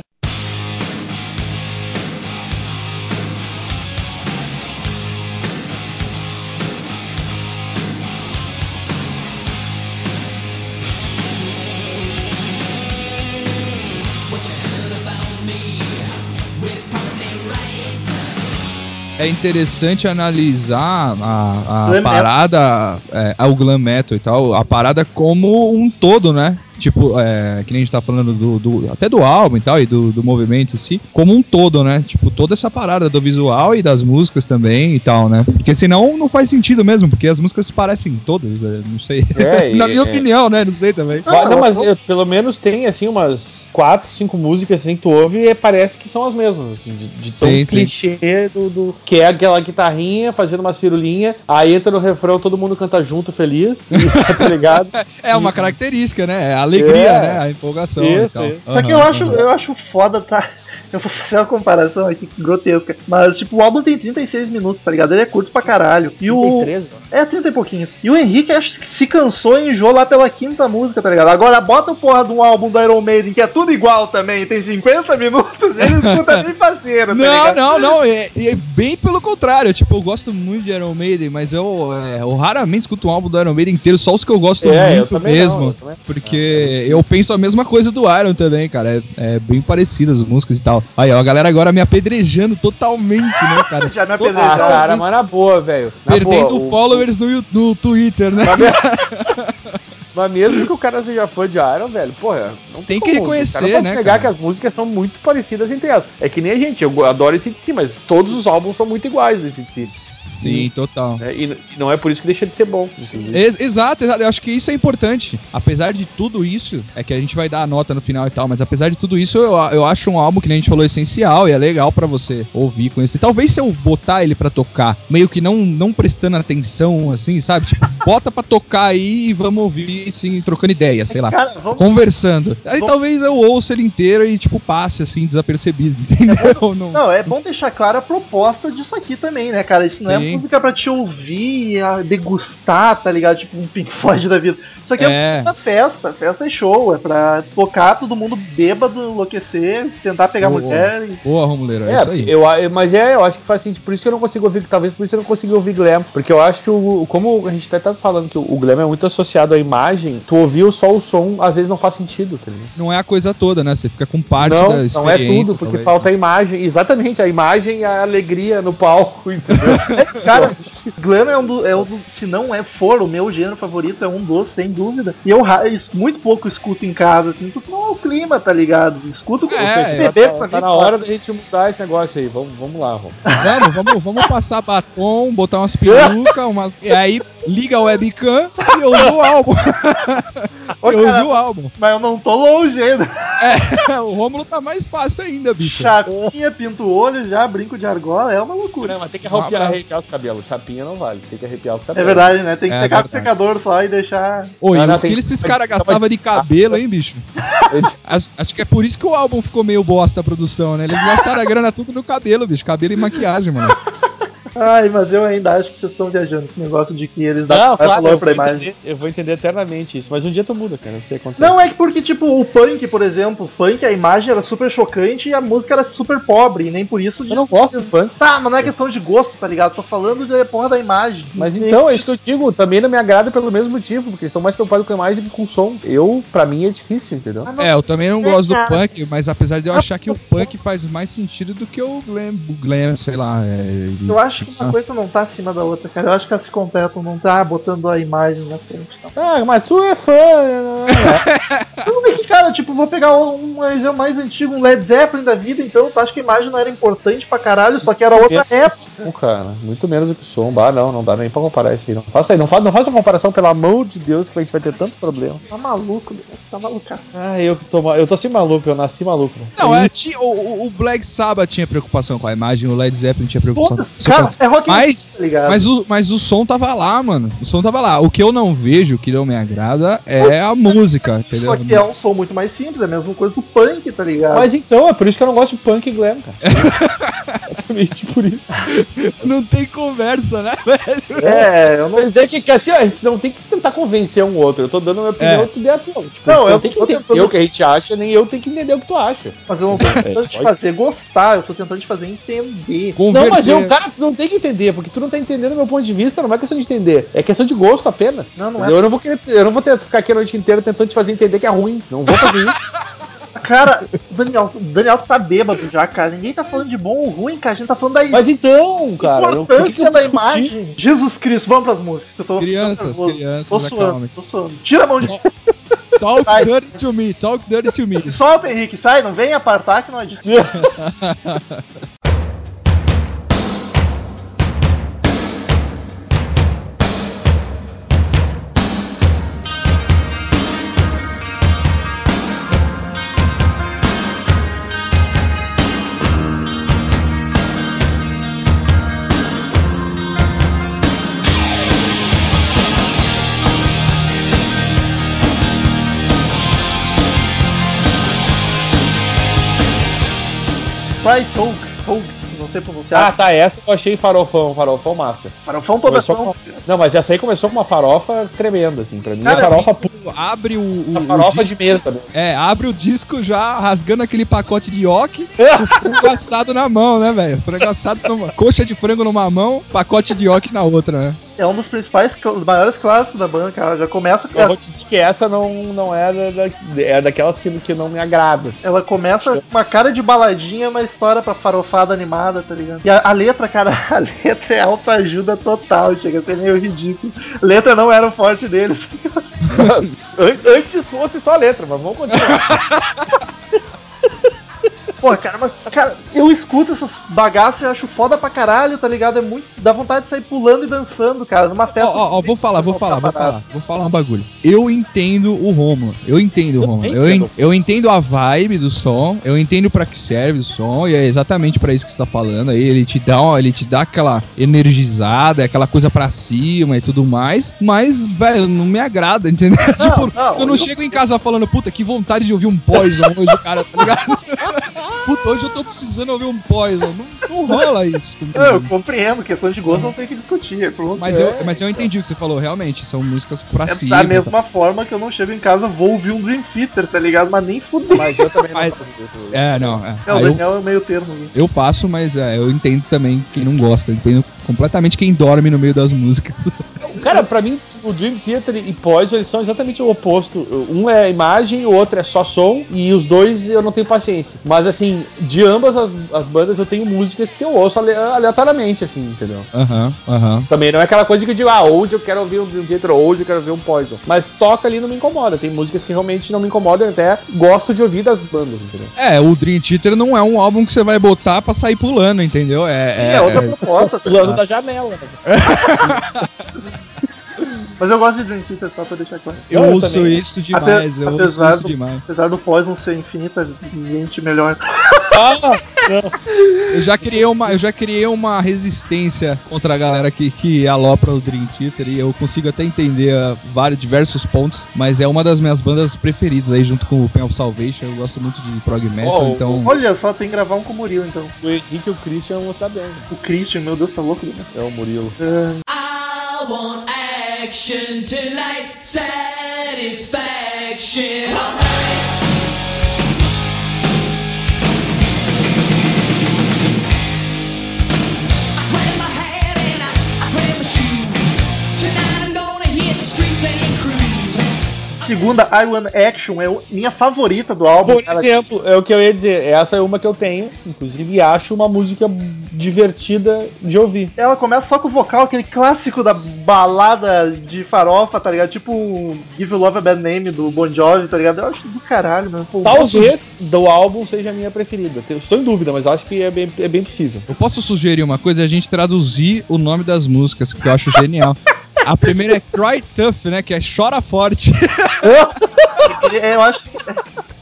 é interessante analisar a, a parada, é, o glam metal e tal, a parada como um todo, né? Tipo, é, que nem a gente tá falando do, do- até do álbum e tal, e do, do movimento em si, como um todo, né? Tipo, toda essa parada do visual e das músicas também e tal, né? Porque senão não faz sentido mesmo, porque as músicas se parecem todas, é, não sei. É, Na e- minha é. opinião, né? Não sei também. Vai- não, mas eu- pelo menos tem, assim, umas quatro, cinco músicas assim que tu ouve e parece que são as mesmas, assim, de, de tão Sim, sim. clichê do, do- Que é aquela guitarrinha fazendo umas firulinhas, aí entra no refrão, todo mundo canta junto, feliz, isso, tá ligado? É uma característica, né? É a alegria, É. né? A empolgação Isso, e tal. isso. Só que eu acho, eu acho foda, tá? Eu vou fazer uma comparação aqui grotesca. Mas, tipo, o álbum tem 36 minutos, tá ligado? Ele é curto pra caralho. E o. 33, É, 30 e pouquinhos. E o Henrique acho que se cansou e enjoou lá pela quinta música, tá ligado? Agora bota o porra de um álbum do Iron Maiden, que é tudo igual também, tem 50 minutos, ele escuta bem parceiro, tá Não, ligado? não, não. É, é bem pelo contrário. Tipo, eu gosto muito de Iron Maiden, mas eu, é, eu raramente escuto um álbum do Iron Maiden inteiro, só os que eu gosto É, eu muito também mesmo. não, eu também- Porque eu penso a mesma coisa do Iron também, cara. É, é bem parecido as músicas e tal. Aí, ó, a galera agora me apedrejando totalmente, né, cara? Já me Ah, apedrejaram. cara, mas na boa, velho. Perdendo boa, o- followers no, no Twitter, né? Mas mesmo- que o cara seja fã de Iron, velho, porra, não Tem que como. reconhecer, O cara pode né, negar cara? que as músicas são muito parecidas entre elas. É que nem a gente, eu adoro esse de si, mas todos os álbuns são muito iguais desse de si. Sim, total. né? E, não é por isso que deixa de ser bom. Ex- exato, exato. Eu acho que isso é importante. Apesar de tudo isso, é que a gente vai dar a nota no final e tal, mas apesar de tudo isso, eu, eu acho um álbum que nem a gente falou essencial e é legal pra você ouvir, conhecer. Talvez se eu botar ele pra tocar, meio que não, não prestando atenção, assim, sabe? Tipo, bota pra tocar aí e vamos ouvir, assim, trocando ideia, sei lá. Cara, vamos. Conversando. Aí Vamos- talvez eu ouça ele inteiro e, tipo, passe, assim, desapercebido, entendeu? Não- Não, é bom deixar clara a proposta disso aqui também, né, cara? Isso não Sim, Sim. música pra te ouvir, degustar, tá ligado? Tipo um Pink Floyd da vida. Isso aqui é, É. uma festa, festa e show. É pra tocar todo mundo bêbado, enlouquecer, tentar pegar Boa. mulher. E... Boa, Romuleiro, é, É, isso aí. eu, mas é, eu acho que faz sentido. Por isso que eu não consigo ouvir, talvez por isso eu não consigo ouvir glam. Porque eu acho que, o, como a gente até tá falando que o, o glam é muito associado à imagem, tu ouvir só o som, às vezes não faz sentido, tá ligado? Não é a coisa toda, né? Você fica com parte não, da não é experiência. tudo, porque talvez. falta a imagem. Exatamente, a imagem e a alegria no palco, entendeu? Cara, glam é um, do, é um do, se não é for o meu gênero favorito, é um dos, sem dúvida. E eu muito pouco escuto em casa, assim, porque não é o clima, tá ligado? Escuto com É, você é, beber com tá, essa tá na hora da gente mudar esse negócio aí. Vamos, vamos lá, vamos. Vamos, vamos, vamos passar batom, botar umas perucas, umas... e aí liga a webcam e eu ouvi o álbum. Ô, eu cara, ouvi o álbum. Mas eu não tô longe ainda. o Rômulo tá mais fácil ainda, bicho. Chapinha, pinto o olho já, brinco de argola, é uma loucura. Não, mas tem que arrepiar, arrepiar os cabelos. Chapinha não vale, tem que arrepiar os É cabelos. verdade, né? Tem que É pegar com secador só e deixar. Oi, Não, não, o que esses caras gastavam de cabelo, hein, bicho? Acho, acho que é por isso que o álbum ficou meio bosta a produção, né? Eles gastaram a grana tudo no cabelo, bicho. Cabelo e maquiagem, mano. Ai, mas eu ainda acho que vocês estão viajando esse negócio de que eles dão claro, valor eu pra vou, imagem. entender, eu vou entender eternamente isso. Mas um dia tu muda, cara. Não sei quanto Não, é que porque, tipo, o punk, por exemplo, o punk, a imagem era super chocante e a música era super pobre, e nem por isso. Eu não gosto do punk. Tá, mas não é questão de gosto, tá ligado? Tô falando de porra da imagem. Mas então, é isso que eu digo, também não me agrada pelo mesmo motivo, porque eles estão mais preocupados com a imagem do que com o som. Eu, pra mim, é difícil, entendeu? Ah, É, eu também não gosto do punk, mas apesar de eu achar que o punk faz mais sentido do que o glam, glam sei lá. É, Eu acho que uma coisa não tá acima da outra, cara. Eu acho que elas se completam, não tá botando a imagem na frente. Não. Ah, mas tu é fã. né? Não, é que, cara, tipo, vou pegar um exemplo mais antigo, um Led Zeppelin da vida, então tu acha que a imagem não era importante pra caralho, só que era outra época. o som, cara. Muito menos do que o som. Bah, não, não dá nem pra comparar isso aí. Não faça aí, não faça, não faça comparação, pelo amor de Deus, que a gente vai ter tanto problema. Tá maluco, Deus, tá malucaço. Ah, eu que tô mal. Eu tô assim maluco, eu nasci maluco. Não, é, o, o- Black Sabbath tinha preocupação com a imagem, o Led Zeppelin tinha preocupação Foda, com é rock Mas, tá ligado? mas, o, mas o som tava lá, mano. O som tava lá. O que eu não vejo, o que não me agrada, é a música, entendeu? Só que é um som muito mais simples, é a mesma coisa do punk, tá ligado? Mas então, é por isso que eu não gosto de punk e glam, cara. Exatamente por isso. Não tem conversa, né, velho? É, eu não. Mas é que, que assim, ó, a gente não tem que tentar convencer um outro. Eu tô dando a minha opinião, É. tu der a tua. Tipo, Não, eu tem que entender tentando- o que a gente acha, nem eu tenho que entender o que tu acha. Mas eu não tô tentando te pode- fazer gostar, eu tô tentando te fazer entender. Não, mas eu, cara, tu não tem que entender, porque tu não tá entendendo o meu ponto de vista, não é questão de entender. É questão de gosto apenas. Não, não é. Eu não vou querer, eu não vou ter, ficar aqui a noite inteira tentando te fazer entender que é ruim. Não vou fazer isso. Cara, o Daniel, o Daniel tá bêbado já, cara. Ninguém tá falando de bom ou ruim, cara. A gente tá falando da Mas então, cara, importância eu da imagem. Jesus Cristo, vamos pras músicas. Eu tô, Crianças, tô crianças, Tô suando, acalmem-se. tô suando. Tira a mão de. Talk Vai. dirty to me, talk dirty to me. Solta, Henrique, sai, não vem apartar que não adianta. Não sei Ah, pronunciar. tá, essa eu achei farofão, farofão master. Farofão toda Começou com... Não, mas essa aí começou com uma farofa tremenda, assim, pra mim Cara, é farofa pura. Abre o, o, Uma o farofa disco, de mesa, né? É, abre o disco já rasgando aquele pacote de ioki, o frango assado na mão, né, velho? Frango assado numa... Coxa de frango numa mão, pacote de ioki na outra, né? É um dos principais, maiores clássicos da banda, cara. Já começa com Eu vou te dizer que essa não, não é, da, é daquelas que, que não me agrada. Ela começa com uma cara de baladinha, uma história pra farofada animada, tá ligado? E a, a letra, cara, a letra é autoajuda total, chega a ser meio ridículo. Letra não era o forte deles. An- Antes fosse só a letra, mas vamos continuar. Pô, cara, mas, cara, eu escuto essas bagaças e acho foda pra caralho, tá ligado? É muito. dá vontade de sair pulando e dançando, cara, numa festa. ó, ó, vou falar, vou falar, vou falar, vou falar um bagulho. Eu entendo o Romulo, eu entendo o Romulo, eu, en- entendo. eu entendo a vibe do som, eu entendo pra que serve o som, e é exatamente pra isso que você tá falando aí, ele te dá, ele te dá aquela energizada, aquela coisa pra cima e tudo mais, mas, velho, não me agrada, entendeu? tipo, não, eu não eu- chego em casa falando, puta, que vontade de ouvir um Poison hoje, cara, tá ligado? puta, hoje eu tô precisando ouvir um Poison. Não, não rola isso. comigo. É, Eu compreendo, questão de gosto não tem que discutir. Pronto, Mas, é, eu, mas eu entendi o que você falou, realmente. São músicas pra é cima. da mesma forma que eu não chego em casa, vou ouvir um Dream Theater, tá ligado? Mas nem fuder. Mas eu também não Mas- faço isso. É, não. É. É, o Aí eu, Daniel é o meio termo. né? eu faço, mas é, eu entendo também quem não gosta. Eu entendo completamente quem dorme no meio das músicas. Cara, pra mim, o Dream Theater e Poison, eles são exatamente o oposto. Um é imagem, o outro é só som, e os dois eu não tenho paciência. Mas, assim, de ambas as, as bandas, eu tenho músicas que eu ouço ale- aleatoriamente, assim, entendeu? Aham, aham. Também não é aquela coisa que eu digo, ah, hoje eu quero ouvir um Dream Theater, hoje eu quero ouvir um Poison. Mas toca ali não me incomoda. Tem músicas que realmente não me incomodam, eu até gosto de ouvir das bandas, entendeu? É, o Dream Theater não é um álbum que você vai botar pra sair pulando, entendeu? É, É, outra é- proposta. tá Pulando ligado? da janela. Mas eu gosto de Dream Theater, só pra deixar claro. eu eu ouço também. isso demais, eu ouço apesar isso do- demais. Apesar do Poison ser infinitamente melhor. Ah, Eu já criei uma, eu já criei uma resistência contra a galera que, que alopra o Dream Theater e eu consigo até entender ah, vários, diversos pontos, mas é uma das minhas bandas preferidas aí junto com o Pen of Salvation. Eu gosto muito de prog metal, Oh, então Olha só, tem que gravar um com o Murilo então. o Henrique e o Christian vão estar bem. né? O Christian, meu Deus, tá louco, né? É o Murilo. I want action tonight, satisfaction Segunda, I Want Action, é minha favorita do álbum. Por cara. exemplo, é o que eu ia dizer, essa é uma que eu tenho, inclusive acho uma música divertida de ouvir. Ela começa só com o vocal, aquele clássico da balada de farofa, tá ligado? Tipo um Give Love a Bad Name do Bon Jovi, tá ligado? Eu acho do caralho, mano. Pô, Talvez do álbum seja a minha preferida. Estou em dúvida, mas eu acho que é bem, é bem possível. eu posso sugerir uma coisa, é a gente traduzir o nome das músicas, que eu acho genial. A primeira é Cry Tough, né? Que é Chora Forte. é, eu acho que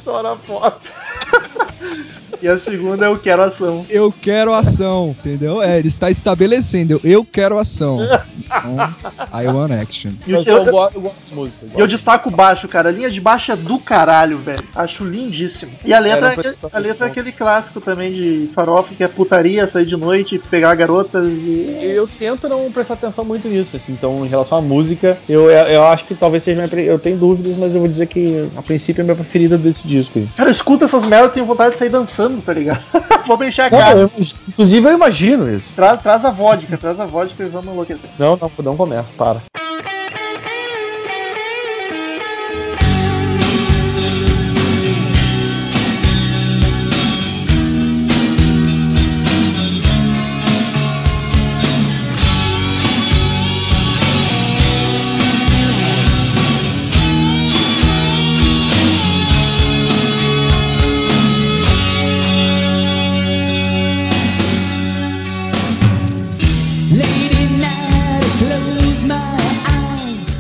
chora forte. e a segunda é Eu Quero Ação. Eu quero ação, entendeu? É, ele está estabelecendo, eu, eu quero ação. Então, I want action. E o eu, eu, go- eu gosto de música. eu eu destaco o baixo, cara. A linha de baixo é do caralho, velho. Acho lindíssimo. E a letra, É, a letra é aquele clássico também de farofa, que é putaria, sair de noite, pegar garotas e. Eu tento não prestar atenção muito nisso, assim. Então, em relação à música, eu, eu, eu acho que talvez seja minha. Eu tenho dúvidas, mas eu vou dizer que a princípio é a minha preferida desse disco aí. Cara, escuta essas merdas e tenho vontade de sair dançando, tá ligado? Vou encher a Não, cara. eu- inclusive eu imagino isso. Traz, traz a vodka, traz a vodka e vamos enlouquecer. Não, não, não começa, para.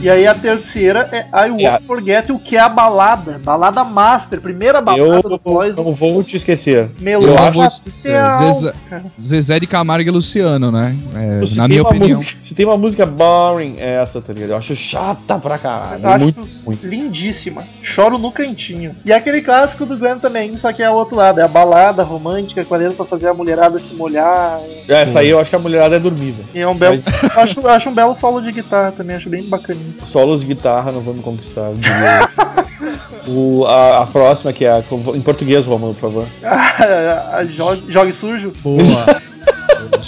E aí a terceira é I Won't É. Forget You, que é a balada. Balada master, primeira balada do Eu Poison. não vou te esquecer. Melô eu não acho vou te esquecer. Facial, Zezé. Zezé de Camargo e Luciano, né? É, na minha opinião. música- se tem uma música boring, é essa, tá ligado? Eu acho chata pra caralho. Eu acho muito, muito. lindíssima. Choro no cantinho. E aquele clássico do Glenn também, só que é o outro lado. É a balada romântica com a letra pra fazer a mulherada se molhar. Essa aí eu acho que a mulherada é dormida. E é um belo. Mas- acho, eu acho um belo solo de guitarra também, acho bem bacaninho. Solos de guitarra não vão me conquistar. o, a, a próxima, que é a, em português, Romulo, por favor. jogue, jogue sujo. Boa.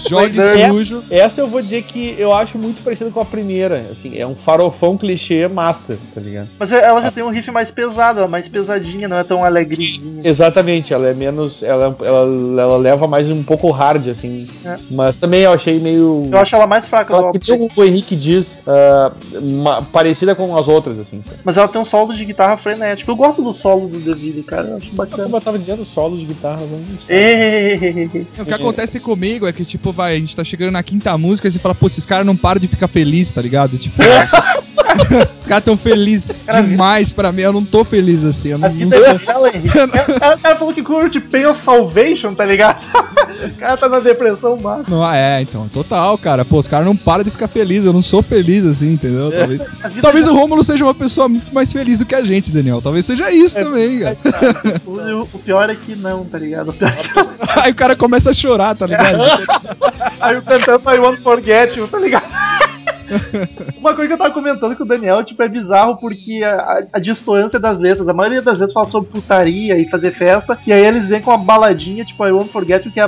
Jogue Essa- sujo. Essa eu vou dizer que eu acho muito parecida com a primeira. Assim, é um farofão clichê master, tá ligado? Mas ela já tem um riff mais pesado, ela é mais pesadinha, não é tão alegrinha. Exatamente, ela é menos. Ela, ela, ela leva mais um pouco hard, assim. É. Mas também eu achei meio. Eu acho ela mais fraca do Ela, álbum. que o Henrique diz, ah, ma- parecida com as outras, assim. Sabe? Mas ela tem um solo de guitarra frenético. Eu gosto do solo do David, cara. Eu acho bacana. Como eu tava dizendo, solo de guitarra. Não sei. Ei, O que acontece comigo é que, tipo, vai, a gente tá chegando na quinta música e você fala, pô, esses caras não param de ficar felizes, tá ligado? Tipo, Os caras tão felizes demais pra mim. Eu não tô feliz assim. Eu A não, não vida sou. é bela, Henrique. O cara, o cara falou que curte Pain of Salvation, tá ligado? O cara tá na depressão máxima. Não, é, então, total, cara. Pô, os caras não param de ficar felizes. Eu não sou feliz assim, entendeu? Talvez, A talvez é- o Rômulo seja uma pessoa muito mais feliz do que a gente, Daniel. Talvez seja isso também, cara. O, o pior é que não, tá ligado? O pior é que... Aí o cara começa a chorar, tá ligado? Aí eu cantando I Won't Forget You, tá ligado? Uma coisa que eu tava comentando com o Daniel, tipo, é bizarro porque a, a- distância das letras, a maioria das letras fala sobre putaria e fazer festa, e aí eles vêm com uma baladinha, tipo, I Won't Forget que é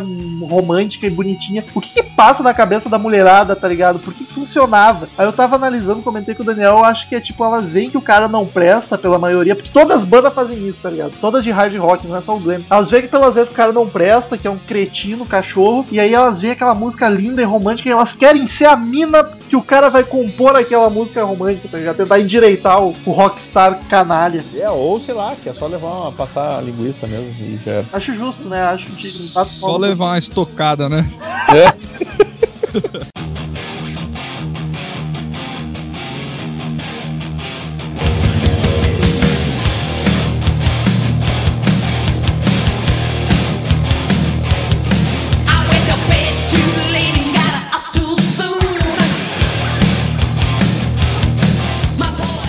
romântica e bonitinha. O que que passa na cabeça da mulherada, tá ligado? Por que que funcionava? Aí eu tava analisando, comentei com o Daniel, eu acho que é tipo, elas veem que o cara não presta pela maioria, porque todas as bandas fazem isso, tá ligado? Todas de hard rock, não é só o glam. Elas veem que pelas vezes o cara não presta, que é um cretino, cachorro, e aí elas veem aquela música linda e romântica e elas querem ser a mina que o cara vai compor aquela música romântica, tá ligado? Tentar endireitar o, o rockstar canalha. É, ou sei lá, que é só levar uma, passar a linguiça mesmo e já era. Acho justo, né? Acho que não Só levar uma estocada, né? I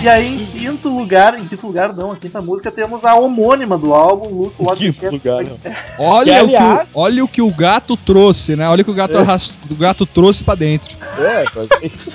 E aí, em quinto lugar, em quinto lugar não, a quinta música, temos a homônima do álbum, Look What Quinto lugar. Olha, o que olha o que o gato trouxe, né? Olha o que o gato, arras- o gato trouxe pra dentro. É, quase isso.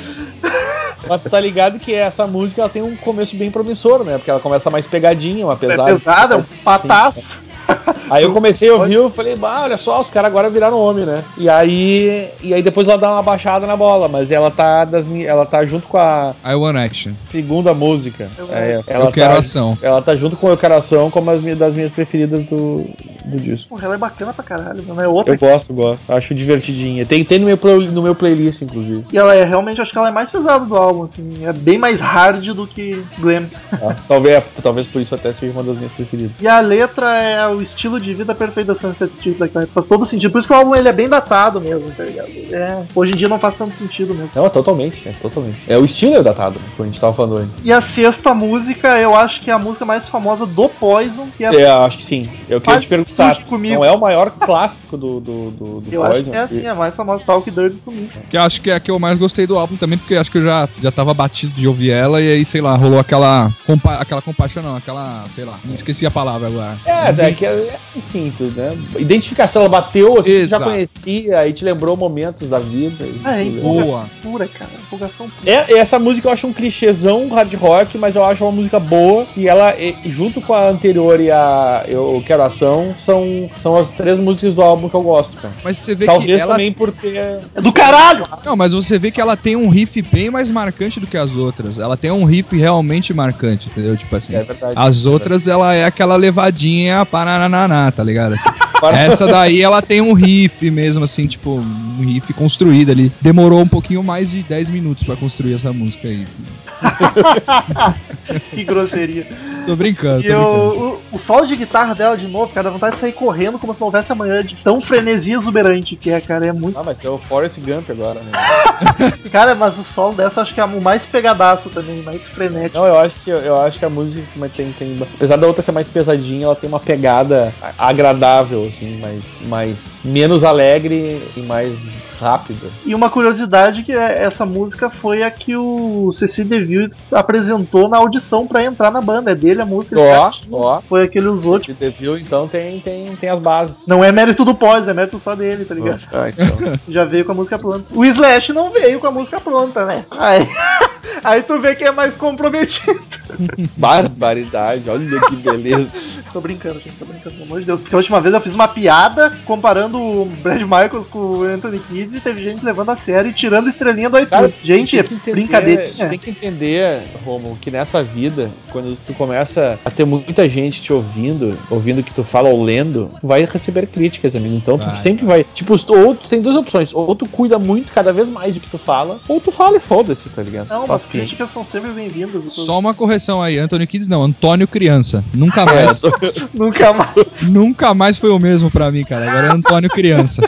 Mas tu tá ligado que essa música ela tem um começo bem promissor, né? Porque ela começa mais pegadinha, uma É pesada. pesada, é um pataço. Aí eu comecei a ouvir, eu falei, bah, olha só, os caras agora viraram homem, né? E aí, e aí depois ela dá uma baixada na bola, mas ela tá das ela tá junto com a I want action. segunda música. Eu- É, ela eu quero tá, ação. Ela tá junto com o Eu Quero Ação como as das minhas preferidas do, do disco. Porra, ela é bacana pra caralho, mano. É outra. Eu gosto, gosto. Acho divertidinha. Tem, tem no, meu, play- no meu playlist, inclusive. E ela é realmente, acho que ela é mais pesada do álbum, assim. É bem mais hard do que glam. tá? talvez, talvez por isso até seja uma das minhas preferidas. E a letra é o estilo de vida perfeito da Sunset Street Black Light. Faz todo sentido. Por isso que o álbum ele é bem datado mesmo, tá ligado? É, hoje em dia não faz tanto sentido mesmo. Não, totalmente, é, totalmente. É o estilo é datado, como a gente tava falando antes. E a sexta música, eu acho que é a música mais famosa do Poison, que é É, acho que sim. Eu queria te perguntar. comigo. Não é o maior clássico do, do, do, do Eu acho Poison? que é assim, é a mais famosa Talk Dirty comigo. Que eu acho que é a que eu mais gostei do álbum também, porque eu acho que eu já, já tava batido de ouvir ela e aí, sei lá, rolou aquela. Compa aquela compaixão, não, aquela. Sei lá, esqueci a palavra agora. É, daqui, é, enfim, tudo, né? Identificação, ela bateu, assim, já conhecia, aí te lembrou momentos da vida. e É, tudo. boa. empolgação pura, cara. Empolgação pura. É, essa música eu acho um clichêzão hard rock, mas eu acho uma música boa. E ela, junto com a anterior e a Eu Quero Ação, são, são as três músicas do álbum que eu gosto, cara. Mas você vê Talvez que ela. também por ter. É do caralho! Não, mas você vê que ela tem um riff bem mais marcante do que as outras. Ela tem um riff realmente marcante, entendeu? Tipo assim. É verdade. As outras, ela é aquela levadinha panananá, tá ligado? Assim, Para- essa daí, ela tem um riff mesmo, assim, tipo, um riff construído ali. Demorou um pouquinho mais de 10 minutos pra construir essa música aí. Que grosseria. Tô brincando, E tô brincando. eu, o, o solo de guitarra dela, de novo, cara, dá vontade de sair correndo como se não houvesse amanhã, de tão frenesi exuberante que é, cara. É muito. Ah, mas é o Forrest Gump agora, né? Cara, mas o solo dessa eu acho que é o mais pegadaço também, mais frenético. Não, eu acho que eu acho que a música mas tem, tem. Apesar da outra ser mais pesadinha, ela tem uma pegada agradável, assim, mais, mais menos alegre e mais rápida. E uma curiosidade que é, essa música foi a que o Ceci DeVille apresentou na audição pra entrar na banda. É dele a música. Ó, ó. Foi a que ele usou. Tipo, você viu, então tem, tem, tem as bases. não é mérito do pós, é mérito só dele, tá ligado? Ah, então. Já veio com a música pronta. O Slash não veio com a música pronta, né? Aí, aí tu vê que é mais comprometido. Barbaridade, olha que beleza. Tô brincando, gente, tô brincando, pelo amor de Deus. Porque a última vez eu fiz uma piada comparando o Brad Michaels com o Anthony Kidd e teve gente levando a sério e tirando estrelinha do iTunes. Cara, gente, tem que entender- brincadeirinha. Tem que entender, Romulo, que nessa vida, quando tu começa a ter muita gente te ouvindo, ouvindo o que tu fala ou lendo, tu vai receber críticas, amigo. Então tu Vai, sempre vai. Tipo, ou tu tem duas opções. Ou tu cuida muito cada vez mais do que tu fala, ou tu fala e foda-se, tá ligado? Não, mas críticas são sempre bem-vindas. Só uma correção aí, Anthony Kids não, Antônio Criança. Nunca É, mais, tô- Nunca mais. nunca mais foi o mesmo pra mim, cara. Agora é Antônio Criança.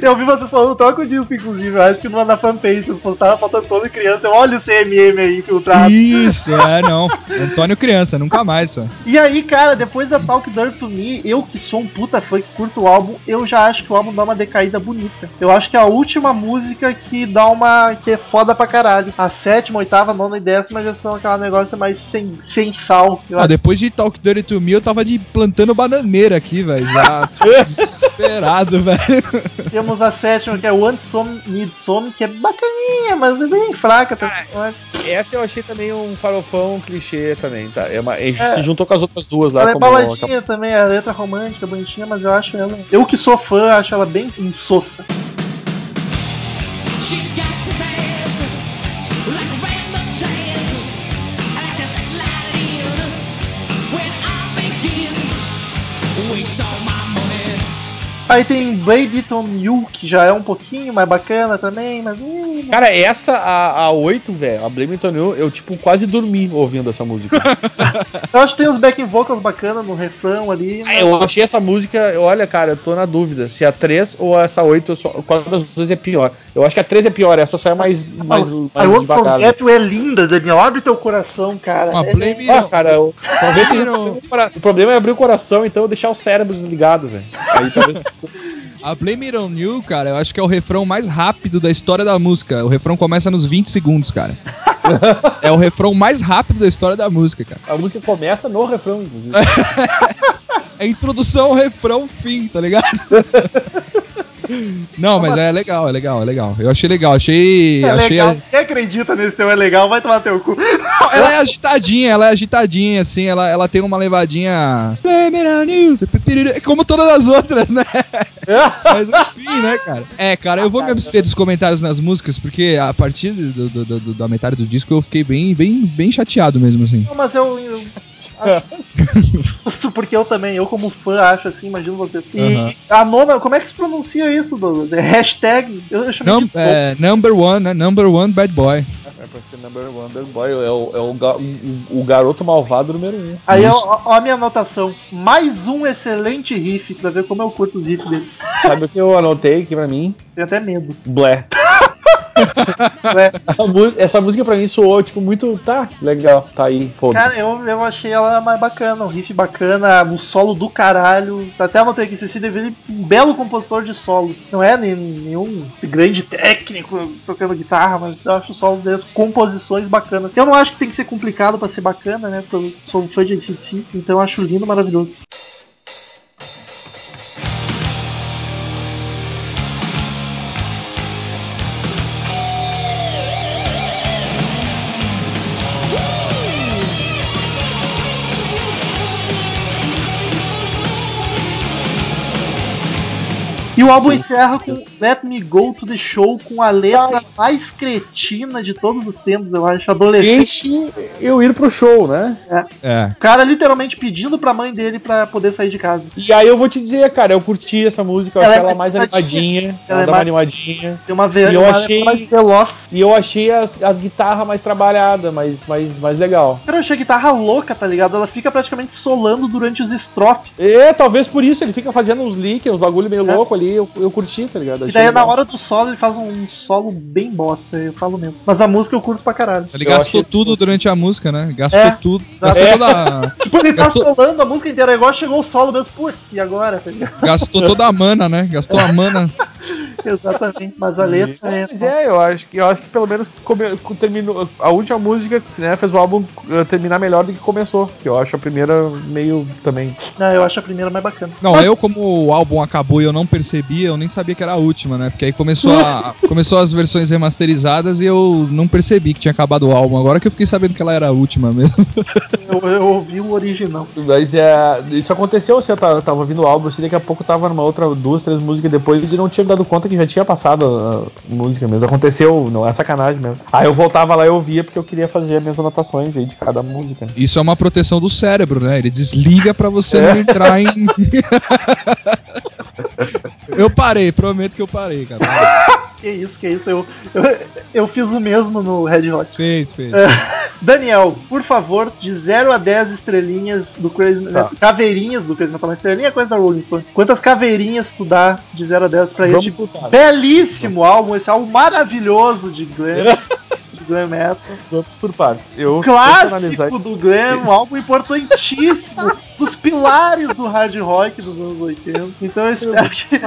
Eu vi vocês falando, toca o disco, inclusive. Eu acho que na fanpage, vocês postaram faltando toda criança. Eu, Olha o CMM aí infiltrado. Isso, é, não. Antônio criança, nunca mais, só. E aí, cara, depois da Talk Dirt to Me, eu que sou um puta fã que curto o álbum, eu já acho que o álbum dá uma decaída bonita. Eu acho que é a última música que dá uma. que é foda pra caralho. A sétima, oitava, nona e décima já são aquela negócio mais sem, sem sal. Ah, depois de Talk Dirty to Me, eu tava de plantando bananeira aqui, velho. Já desesperado, velho. Temos a sétima, que é One Some Need Some, que é bacaninha, mas é bem fraca. Tá? Essa eu achei também um farofão clichê também, tá? É uma, é, Se juntou com as outras duas lá Ela é como baladinha também, a letra romântica, bonitinha, mas eu acho ela. Eu que sou fã, acho ela bem insossa. Waste all my. Aí tem Blade It On You, que já é um pouquinho mais bacana também, mas. Cara, essa, a, a 8, velho, a Blame It On You, eu, tipo, quase dormi ouvindo essa música. Eu acho que tem uns backing vocals bacanas no refrão ali. Ah, eu achei essa música, olha, cara, eu tô na dúvida se a 3 ou essa 8, eu só, qual das duas é pior. Eu acho que a 3 é pior, essa só é mais, mais, I mais Want devagar. Forget é linda, Daniel. Abre teu coração, cara. Uma É- Blame Ah, cara, eu, talvez seja o problema é abrir o coração, então deixar o cérebro desligado, velho. Aí talvez. A Blame It On You, cara, eu acho que é o refrão mais rápido da história da música. O refrão começa nos 20 segundos, cara. é o refrão mais rápido da história da música, cara. A música começa no refrão, inclusive. É introdução, refrão, fim, tá ligado? Não, mas é legal, é legal, é legal. Eu achei legal, achei. É achei legal. Quem acredita nesse teu é legal, vai tomar teu cu. Ela é agitadinha, ela é agitadinha, assim, ela, ela tem uma levadinha. Como todas as outras, né? Mas enfim, né, cara? É, cara, eu vou me abster dos comentários nas músicas, porque a partir do- do- do- do- da metade do disco eu fiquei bem, bem, bem chateado mesmo, assim. Não, mas eu. eu acho porque eu também, eu como fã acho assim, imagino vocês. E Aham. a nona, como é que se pronuncia isso, Douglas? É hashtag. Eu, eu chamei Num- de é, number one, né? Number one bad boy. É pra ser number one bad boy, é o, é o, ga- o- o garoto malvado número um. Aí, ó, Isso. ó, ó a minha anotação. Mais um excelente riff, pra ver como eu curto os riffs dele. Sabe o que eu anotei aqui pra mim? Tenho até medo. Blé. né? Essa música pra mim soou, tipo, muito. Tá, legal, tá aí. Cara, eu, eu achei ela mais bacana, um riff bacana, um solo do caralho. Até anotei aqui, Ceci DeVille, um belo compositor de solos. Não é nenhum grande técnico tocando guitarra, mas eu acho o solo deles composições bacanas. Eu não acho que tem que ser complicado pra ser bacana, né? porque Eu sou um fã de ACDC, então eu acho lindo, maravilhoso. E o álbum encerra com Let Me Go to the Show com a letra mais cretina de todos os tempos, eu acho. Adolescente. Deixe eu ir pro show, né? É. O cara literalmente pedindo pra mãe dele pra poder sair de casa. E aí eu vou te dizer, cara, eu curti essa música, eu Ela achei é ela mais animadinha, Ela ela é dá uma mais- animadinha. Tem uma, ve E eu achei- mais veloz. E eu achei as, as guitarras mais trabalhadas, mais, mais, mais legal. Cara, eu achei a guitarra louca, tá ligado? Ela fica praticamente solando durante os estrofes. É, talvez por isso ele fica fazendo uns leaks, uns bagulho meio É. louco ali, eu, eu curti, tá ligado? E Achei daí na legal. hora do solo ele faz um solo bem bosta, eu falo mesmo. Mas a música eu curto pra caralho. Ele Eu gastou achei- tudo durante a música, né? Gastou É. tudo. Gastou É. toda, Tipo, ele tá Gastou- solando a música inteira, igual chegou o solo mesmo, putz, e agora? Tá ligado? gastou toda a mana, né? Gastou a mana. Exatamente, mas a letra é. Mas é, eu acho que eu acho que pelo menos come- terminou a última música, né, fez o álbum eh, terminar melhor do que começou. Que eu acho a primeira meio também. Não, eu acho a primeira mais bacana. Não, eu como o álbum acabou e eu não percebi, eu nem sabia que era a última, né? Porque aí começou, a, começou as versões remasterizadas e eu não percebi que tinha acabado o álbum. Agora que eu fiquei sabendo que ela era a última mesmo. Eu, eu ouvi o original. Mas é, isso aconteceu, assim, eu tava, tava ouvindo o álbum, assim, daqui a pouco tava numa outra, duas, três músicas depois e não tinha dado conta que já tinha passado a, música mesmo. Aconteceu, não é sacanagem mesmo. Aí eu voltava lá e ouvia porque eu queria fazer as minhas anotações aí de cada música. Isso é uma proteção do cérebro, né? Ele desliga pra você não entrar em. eu parei, prometo que eu parei, cara. Que isso, que isso. Eu, eu, eu fiz o mesmo no Red Hot. Fez, fez. É. Daniel, por favor, de 0 a 10 estrelinhas do Crazy Tá. Caveirinhas do Crazy Metal. Estrelinha é coisa da Rolling Stone. Quantas caveirinhas tu dá de 0 a 10 pra Vamos este belíssimo álbum, esse álbum maravilhoso de de Glam Metal. Vamos por partes. Eu Clássico do Glam, um álbum importantíssimo, dos pilares do hard rock dos anos 80. Então eu espero que.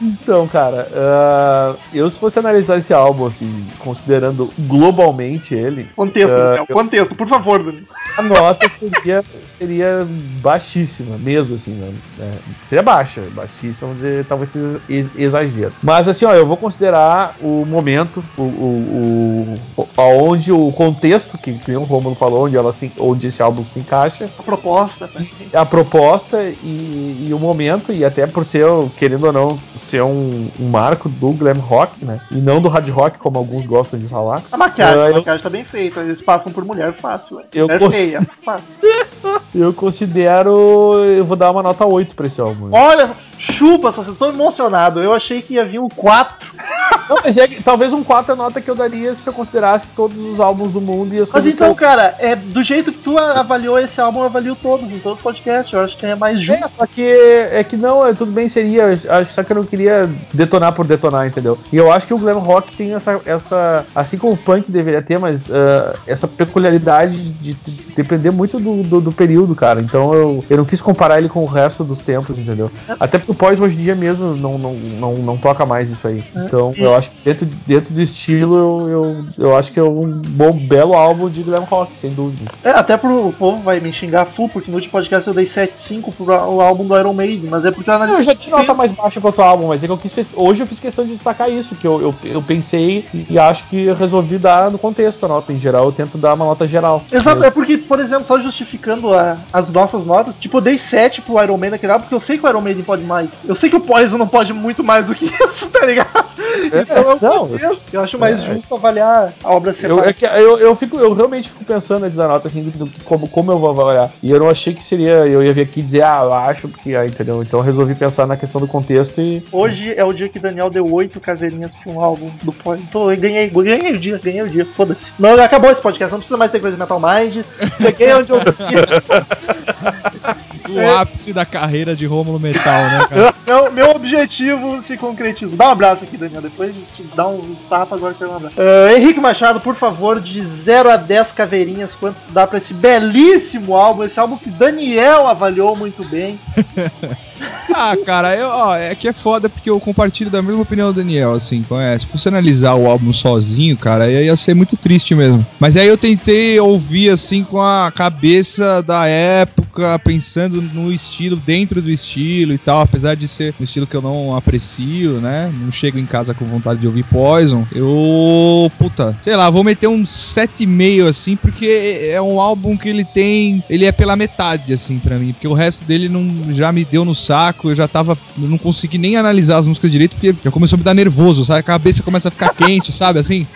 Então, cara, ah, eu se fosse analisar esse álbum, assim, considerando globalmente ele, Contexto, Ah, Daniel, contexto, por favor, Daniel. a nota seria, seria baixíssima, mesmo assim, né? É, seria baixa, baixíssima, vamos dizer, talvez seja ex- exagero. Mas assim, ó, eu vou considerar o momento, o, o, o aonde o contexto que, que o Romulo falou, onde, ela se, onde esse álbum se encaixa, A proposta. né? a proposta e, e o momento, e até por ser, querendo ou não, ser um, um marco do glam rock, né? E não do hard rock, como alguns gostam de falar. A maquiagem, Ah, a eu- maquiagem tá bem feita. Eles passam por mulher fácil. Eu é cons- feia. fácil. Eu considero. Eu vou dar uma nota 8 pra esse álbum. Olha, chupa, só tô emocionado. Eu achei que ia vir um 4. Não, mas é talvez um 4 é a nota que eu daria se eu considerasse todos os álbuns do mundo e as Mas coisas então, eu... cara, é, do jeito que tu avaliou esse álbum, eu avalio todos, em todos os podcasts. Eu acho que é mais É, justo. só que é que não, é, tudo bem seria, acho só que eu não queria detonar por detonar, entendeu? E eu acho que o glam rock tem essa, essa assim como o punk deveria ter, mas ah, essa peculiaridade de, de depender muito do, do, do período, cara. Então eu, eu não quis comparar ele com o resto dos tempos, entendeu? Até porque o pós hoje em dia mesmo não, não, não, não toca mais isso aí. Então eu acho que dentro, dentro do estilo eu, eu, eu acho que é um bom, belo álbum de glam rock, sem dúvida. É, até pro o povo vai me xingar full, porque no último podcast eu dei 7.5 pro o álbum do Iron Maiden, mas é porque eu Não, eu já tinha nota mais baixa pro outro álbum, mas é que eu quis hoje eu fiz questão de destacar isso, que eu, eu, eu pensei e acho que eu resolvi dar no contexto a nota em geral, eu tento dar uma nota geral. Exato, é porque, por exemplo, só justificando a- as nossas notas, tipo, eu dei 7 pro Iron Man naquele álbum, porque eu sei que o Iron Maiden pode mais. Eu sei que o Poison não pode muito mais do que isso, tá ligado? Então eu, não, eu, eu acho mais é. justo avaliar a obra Eu, separada. é que eu, eu, fico, eu realmente fico pensando antes da nota, assim, do, do como, como eu vou avaliar. E eu não achei que seria, eu ia vir aqui dizer, ah, eu acho, porque, ah, entendeu? Então eu resolvi pensar na questão do contexto e. Hoje é o dia que Daniel deu 8 caveirinhas pra um álbum do Poison. Tô, eu ganhei, ganhei o dia, ganhei o dia, foda-se. Não, acabou esse podcast, não precisa mais ter coisa de Metal Mind. Cheguei onde eu O É. ápice da carreira de Rômulo Metal, né, cara? Meu, meu objetivo se concretizou. Dá um abraço aqui, Daniel. Depois de te dar uns tapas, agora quero um abraço. Ah, Henrique Machado, por favor, de 0 a 10 caveirinhas, quanto dá pra esse belíssimo álbum? Esse álbum que Daniel avaliou muito bem. Ah, cara, eu, ó, é que é foda porque eu compartilho da mesma opinião do Daniel, assim, conhece? Se fosse analisar o álbum sozinho, cara, aí ia ser muito triste mesmo. Mas aí eu tentei ouvir, assim, com a cabeça da época, pensando no estilo, dentro do estilo e tal, apesar de ser um estilo que eu não aprecio, né? Não chego em casa com vontade de ouvir Poison. Eu, puta, sei lá, vou meter um 7,5, assim, porque é um álbum que ele tem, ele é pela metade, assim, pra mim, porque o resto dele não já me deu no saco, eu já tava, eu não consegui nem analisar as músicas direito, porque já começou a me dar nervoso, sabe? A cabeça começa a ficar quente, sabe, assim?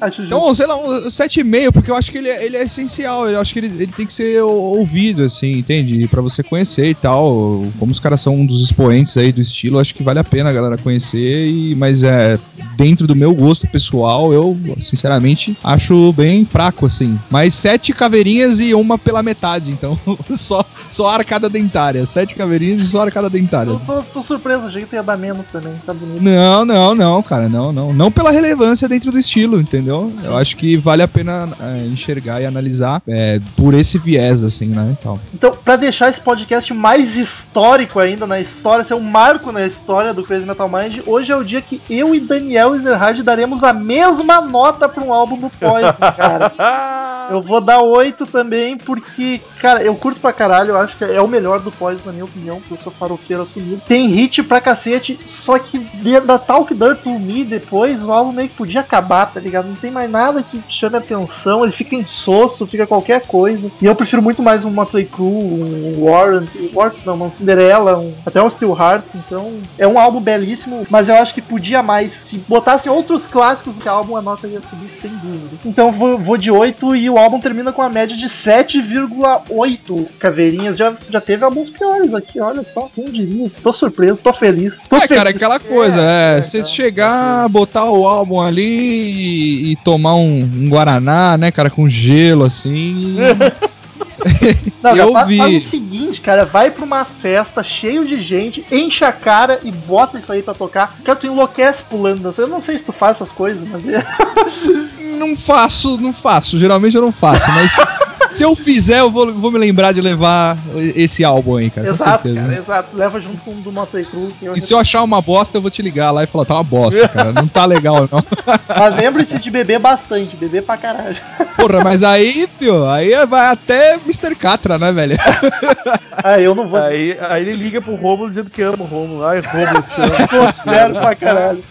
Acho justo. Então, sei lá, um 7,5, porque eu acho que ele, é- ele é essencial, eu acho que ele, ele tem que ser ou- ouvido, assim, entende? Pra você conhecer e tal, como os caras são um dos expoentes aí do estilo, acho que vale a pena a galera conhecer, e, mas é, dentro do meu gosto pessoal, eu, sinceramente, acho bem fraco, assim. Mas sete caveirinhas e uma pela metade, então, só, só arcada dentária, sete caveirinhas e só arcada dentária. Eu tô, tô surpreso, achei que ia dar menos também, tá bonito. Não, não, não, cara, não, não. Não pela relevância dentro do estilo, entendeu? Eu acho que vale a pena é, enxergar e analisar é, por esse viés, assim, né? Então. Então, pra deixar esse podcast mais histórico ainda na história, ser um marco na história do Crazy Metal Mind, hoje é o dia que eu e Daniel Ezerhard daremos a mesma nota pra um álbum do Poison, cara. Eu vou dar 8 também, porque, cara, eu curto pra caralho, eu acho que é o melhor do Poison, na minha opinião, porque eu sou farofeiro assumido. Tem hit pra cacete, só que da Talk Dirt to Me depois, o álbum meio que podia acabar, tá ligado? Tem mais nada que chame atenção, ele fica insosso, fica qualquer coisa. E eu prefiro muito mais um Motley Crue, um Warrant, Warrant não, uma Cinderella, um, até um Steel Heart, então é um álbum belíssimo, mas eu acho que podia mais. Se botasse outros clássicos desse álbum, a nota ia subir sem dúvida. Então vou, vou de 8 e o álbum termina com a média de 7,8 caveirinhas. Já, já teve alguns piores aqui, olha só, quem diria. Tô surpreso, tô feliz. Tô É, cara, feliz. aquela coisa, é, é, você cara. chegar, botar o álbum ali e, e tomar um, um Guaraná, né, cara, com gelo, assim. Não, eu faz, vi. faz o seguinte, cara, vai pra uma festa cheio de gente, enche a cara e bota isso aí pra tocar. Cara, tu enlouquece pulando. Eu não sei se tu faz essas coisas, mas é. Não faço, não faço. Geralmente eu não faço, mas se eu fizer, eu vou, vou me lembrar de levar esse álbum aí, cara, com exato, certeza. cara, exato. Leva junto com o do Motley Crue. E se eu achar uma bosta, eu vou te ligar lá e falar, tá uma bosta, cara. Não tá legal, não. Mas lembre-se de beber bastante, beber pra caralho. Porra, mas aí, fio, aí vai até Mr. Catra, né, velho? Ah, eu não vou. Aí, aí ele liga pro Romulo dizendo que ama o Romulo. Ai, Romulo, te amo. Pra caralho.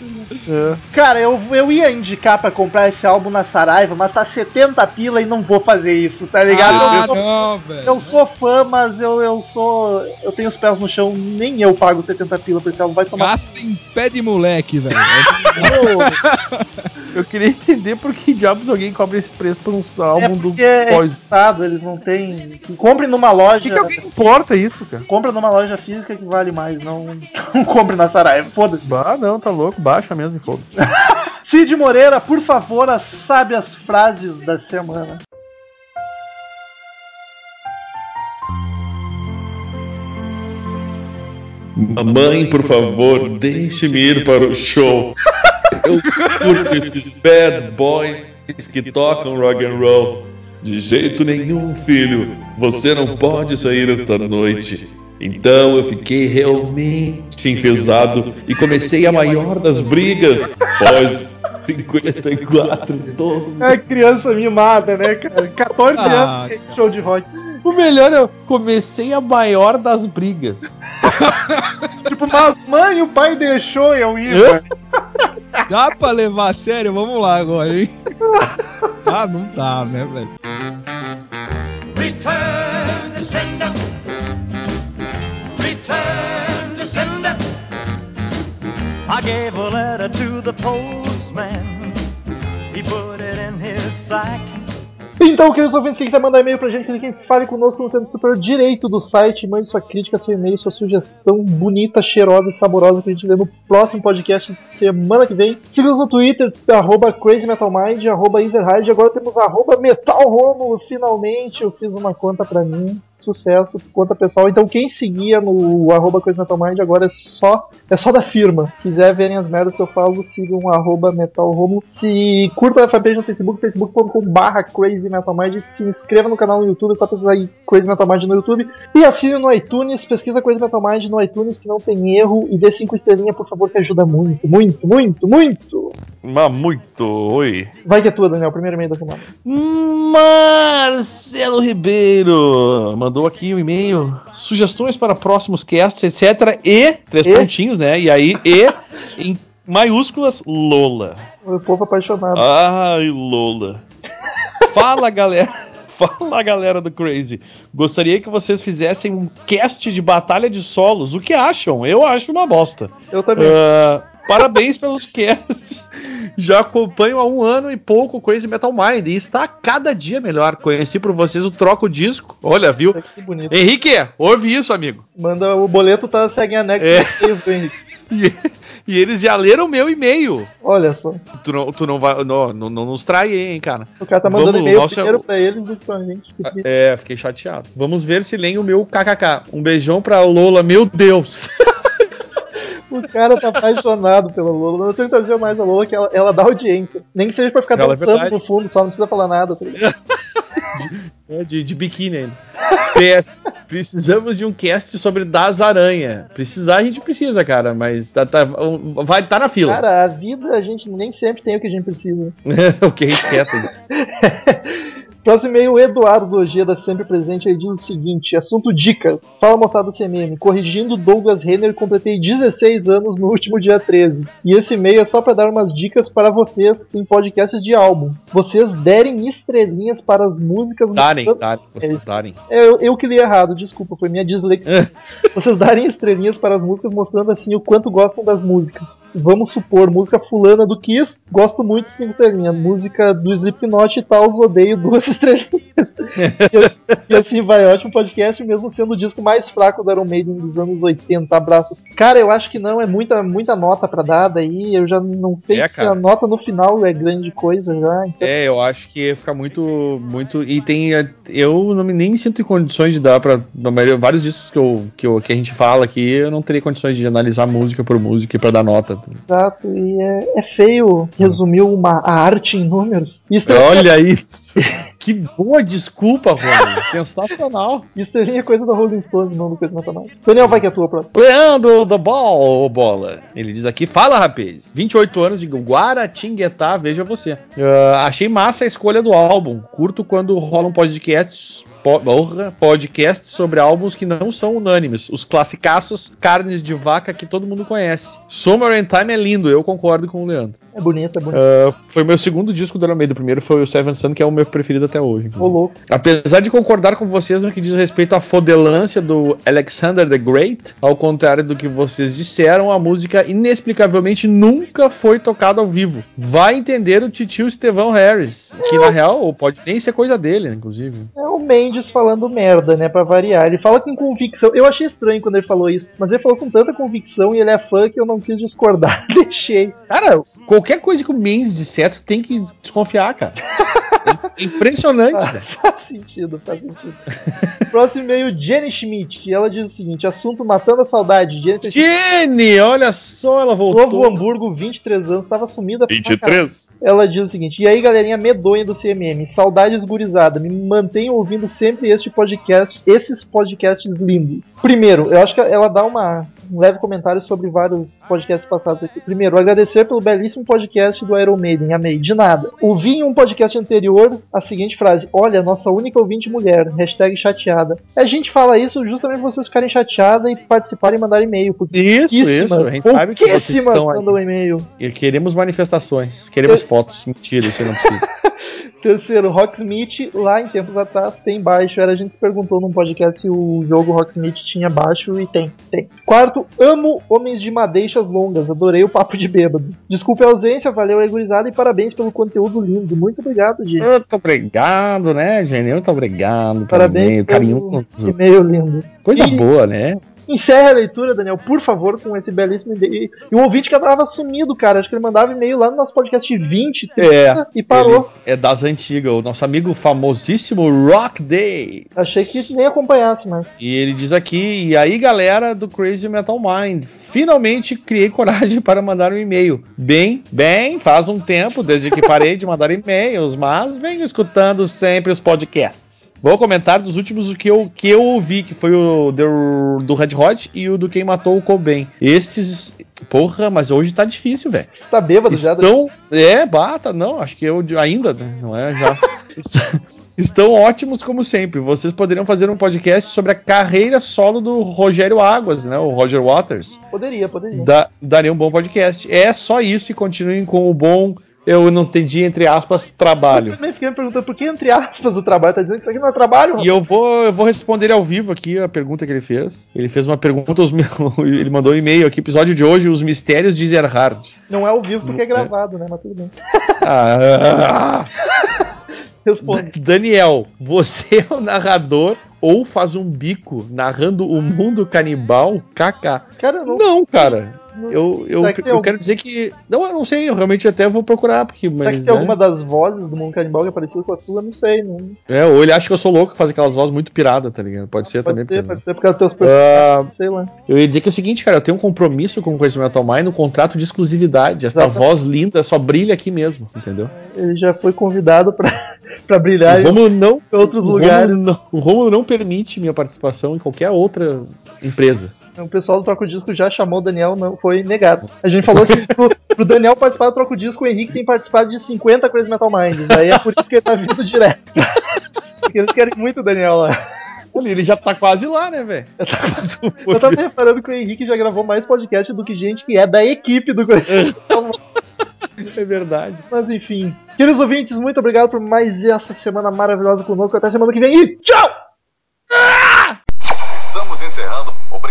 É. Cara, eu, eu ia indicar pra comprar esse álbum na Saraiva, mas tá 70 pila e não vou fazer isso, tá ligado? Ah, eu, sou, não, velho. eu sou fã, mas eu, eu sou. Eu tenho os pés no chão, nem eu pago 70 pila pra esse álbum. Vai tomar. Gasta em pé de moleque, velho. Eu queria entender por que diabos alguém cobra esse preço por um É álbum do é Poison. estado, eles não têm. Compre numa loja. que, que alguém importa isso, cara? Compra numa loja física que vale mais, não, não compre na Saraiva. Foda-se. Ah, não, tá louco. Baixa mesmo e foda-se. Cid Moreira, por favor, as sábias frases da semana. Mamãe, por favor, deixe-me ir para o show. Eu curto esses bad boys que tocam rock and roll. De jeito nenhum, filho. Você não pode sair esta noite. Então eu fiquei realmente enfesado e comecei a maior das brigas. Pós 54, 12. É criança mimada, né, cara? 14 Ah, anos, show de rock. O melhor é, eu comecei a maior das brigas. Tipo, mas mãe, o pai deixou eu ir. Velho. Dá pra levar a sério? Vamos lá agora, hein? Ah, não dá, né, velho? Return to sender. Return to sender. I gave a letter to the postman. He put it in his sack. Então, queridos ouvintes, quem quiser mandar e-mail pra gente, clique em Fale Conosco no canto superior direito do site. Mande sua crítica, seu e-mail, sua sugestão bonita, cheirosa e saborosa que a gente lê no próximo podcast semana que vem. Siga-nos no Twitter, CrazyMetalMind, arroba EaserHide. Agora temos arroba MetalRomulo. Finalmente eu fiz uma conta pra mim. Sucesso, conta pessoal. Então quem seguia no arroba CrazyMetalMind agora é só, é só da firma. Quiser verem as merdas que eu falo, sigam arroba MetalRomulo. Se curta a fanpage no Facebook, facebook.com barra CrazyMetalMind. Se inscreva no canal no YouTube, é só pesquisar aí Crazy Metal Mind no YouTube. E assine no iTunes, pesquisa Crazy Metal Mind no iTunes que não tem erro. E dê 5 estrelinhas, por favor, que ajuda muito, muito, muito, muito. Mas muito, oi. Vai que é tua, Daniel, primeiro e-mail da semana. Marcelo Ribeiro mandou aqui um e-mail. Sugestões para próximos casts, etc. E, três E? pontinhos, né? E aí, e em maiúsculas, Lola. O povo apaixonado. Ai, Lola. Fala, galera. Fala, galera do Crazy. Gostaria que vocês fizessem um cast de batalha de solos. O que acham? Eu acho uma bosta. Eu também. Ah, parabéns pelos casts. Já acompanho há um ano e pouco o Crazy Metal Mind e está cada dia melhor. Conheci por vocês o Troco Disco. Olha, viu? Que bonito. Henrique, ouve isso, amigo. Manda o boleto, tá segue em anexo. É. do Henrique. E, e eles já leram meu e-mail. Olha só. Tu não, tu não vai. Não, não, não nos trai, hein, cara. O cara tá mandando Vamos, e-mail nosso- primeiro pra eles do que pra gente. Triste. É, fiquei chateado. Vamos ver se leem o meu kkk. Um beijão pra Lola, meu Deus. O cara tá apaixonado pela Lola. Eu tenho que trazer mais a Lola, que ela, ela dá audiência. Nem que seja pra ficar Ela é dançando verdade. no fundo, só não precisa falar nada. Tá ligado? É, de, de biquíni ainda. PS, precisamos de um cast sobre Das Aranha. Precisar a gente precisa, cara, mas tá, tá- um, vai tá na fila. Cara, a vida a gente nem sempre tem o que a gente precisa. o que a gente quer. Próximo e-mail, Eduardo Ojeda, sempre presente, ele diz o seguinte: assunto dicas. Fala moçada CMM, corrigindo Douglas Renner, completei 16 anos no último dia 13. E esse e-mail é só para dar umas dicas para vocês em podcasts de álbum. Vocês derem estrelinhas para as músicas. Darem, mostrando- darem, vocês darem. É, Eu, eu que li errado, desculpa, foi minha dislexia. Vocês darem estrelinhas para as músicas, mostrando assim o quanto gostam das músicas. Vamos supor, música fulana do Kiss, gosto muito, cinco estrelinhas. Música do Slipknot e tal, odeio duas estrelinhas. e, e assim vai, ótimo podcast, mesmo sendo o disco mais fraco do Iron Maiden dos anos 80. Abraços. Cara, eu acho que não, é muita, muita nota pra dar daí. Eu já não sei É, se cara. a nota no final é grande coisa já. então- É, eu acho que fica muito. muito E tem. Eu não nem me sinto em condições de dar pra. na maioria- vários discos que, eu, que, eu, que a gente fala aqui, eu não teria condições de analisar música por música e pra dar nota. Exato, e é, é feio resumir uma, a arte em números. É, Olha isso! que boa desculpa, Rony. Sensacional. Estrelinha é coisa da Rolling Stones, não do coisa nacional. Daniel, vai que é tua próxima. Leandro da Ball, bola. Ele diz aqui: Fala, rapaz. 28 anos de Guaratinguetá, veja você. Ah, achei massa a escolha do álbum. Curto quando rolam podcasts. porra, podcasts sobre álbuns que não são unânimes. Os classicaços, carnes de vaca que todo mundo conhece. Summer in Time é lindo, eu concordo com o Leandro. É bonito, é bonito. Ah, foi meu segundo disco do Maiden. O primeiro foi o Seven Sun, que é o meu preferido até hoje. Ô louco. Apesar de concordar com vocês no que diz respeito à fodelância do Alexander the Great, ao contrário do que vocês disseram, a música inexplicavelmente nunca foi tocada ao vivo. Vai entender o titio Estevão Harris, que na real ou pode nem ser coisa dele, inclusive. É o Mendes falando merda, né? Pra variar. Ele fala com convicção. Eu achei estranho quando ele falou isso, mas ele falou com tanta convicção e ele é fã que eu não quis discordar. Deixei. Cara, qualquer coisa que o Mendes disser, tu tem que desconfiar, cara. É impressionante, velho. faz sentido, faz sentido. Próximo e-mail, Jenny Schmidt, que ela diz o seguinte: assunto matando a saudade. Jenny Jenny, olha só, ela Novo voltou. Hamburgo, 23 anos, tava sumida. pra caralho. 23? Ela diz o seguinte: E aí, galerinha medonha do CMM, saudades gurizada, me mantenham ouvindo sempre este podcast, esses podcasts lindos. Primeiro, eu acho que ela dá uma, um leve comentário sobre vários podcasts passados aqui. Primeiro, agradecer pelo belíssimo podcast do Iron Maiden, amei. De nada. Ouvi em um podcast anterior a seguinte frase: Olha, nossa única ouvinte mulher, hashtag chateada. A gente fala isso justamente pra vocês ficarem chateadas e participarem e mandar e-mail. Isso, isso. A gente sabe que vocês estão mandam e-mail. E Queremos manifestações, queremos fotos. Mentira, isso não precisa. Terceiro, Rocksmith, lá em tempos atrás, tem baixo. Era a gente se perguntou num podcast se o jogo Rocksmith tinha baixo e tem, tem. Quarto, amo Homens de Madeixas Longas, adorei o papo de bêbado. Desculpe a ausência, valeu gurizada, e parabéns pelo conteúdo lindo. Muito obrigado, Di. Muito obrigado, né, Jenny? Muito obrigado. pelo Parabéns e-mail, pelo carinhoso. e-mail lindo. Coisa E- boa, né? Encerra a leitura, Daniel, por favor, com esse belíssimo e-mail. E o ouvinte que tava sumido, cara. Acho que ele mandava e-mail lá no nosso podcast 20, 30 É, e parou. É das antigas, o nosso amigo famosíssimo Rock Day. Achei que nem acompanhasse, mas. E ele diz aqui, e aí galera do Crazy Metal Mind, finalmente criei coragem para mandar um e-mail. Bem, bem, faz um tempo desde que parei de mandar e-mails, mas venho escutando sempre os podcasts. Vou comentar dos últimos que eu, que eu ouvi, que foi o do, do Red Hot e o do Quem Matou o Cobain. Estes, porra, mas hoje tá difícil, velho. Tá bêbado já. Estão. É, bata, não, acho que eu ainda, né? Não é já. Est- Estão ótimos como sempre. Vocês poderiam fazer um podcast sobre a carreira solo do Rogério Águas, né? O Roger Waters. Poderia, poderia. Da, daria um bom podcast. É só isso e continuem com o bom. Eu não entendi, entre aspas, Eu trabalho. também fiquei me perguntando por que, entre aspas, o trabalho. Tá dizendo que isso aqui não é trabalho? E eu vou, eu vou responder ao vivo aqui a pergunta que ele fez. Ele fez uma pergunta, os meus- ele mandou um e-mail aqui, episódio de hoje, Os Mistérios de Zerhard. Não é ao vivo porque é gravado, né? Mas tudo bem. Ah, Responde. Daniel, você é o narrador ou faz um bico narrando o mundo canibal? KK. Cara, eu não. Não, cara. Eu, eu, que tem eu algum- quero dizer que. Não, eu não sei, eu realmente até vou procurar, porque. Será que Mas, tem né? alguma das vozes do mundo canibal que é parecida com a sua? Não sei. Não. É, ou ele acha que eu sou louco faz aquelas vozes muito pirada, tá ligado? Pode ser Pode também. ser, porque- pode ser por causa dos teus Ah, personagens. Sei lá. eu ia dizer que é o seguinte, cara, eu tenho um compromisso com o Crazy Metal Mind, um contrato de exclusividade. Exatamente. voz linda só brilha aqui mesmo, entendeu? Ele já foi convidado pra, pra brilhar Romulo não em outros lugares. Rômulo não, o Rômulo não permite minha participação em qualquer outra empresa. O pessoal do Troco Disco já chamou o Daniel, não foi negado. A gente falou que pro, pro Daniel participar do Troco Disco, o Henrique tem participado de 50 Crazy Metal Minds. Aí é por isso que ele tá vindo direto. Porque eles querem muito o Daniel lá. Ele, já tá quase lá, né, velho? Tu for Eu tava reparando que o Henrique já gravou mais podcast do que gente que é da equipe do Crazy Metal. É verdade. Mas enfim. Queridos ouvintes, muito obrigado por mais essa semana maravilhosa conosco. Até semana que vem e tchau!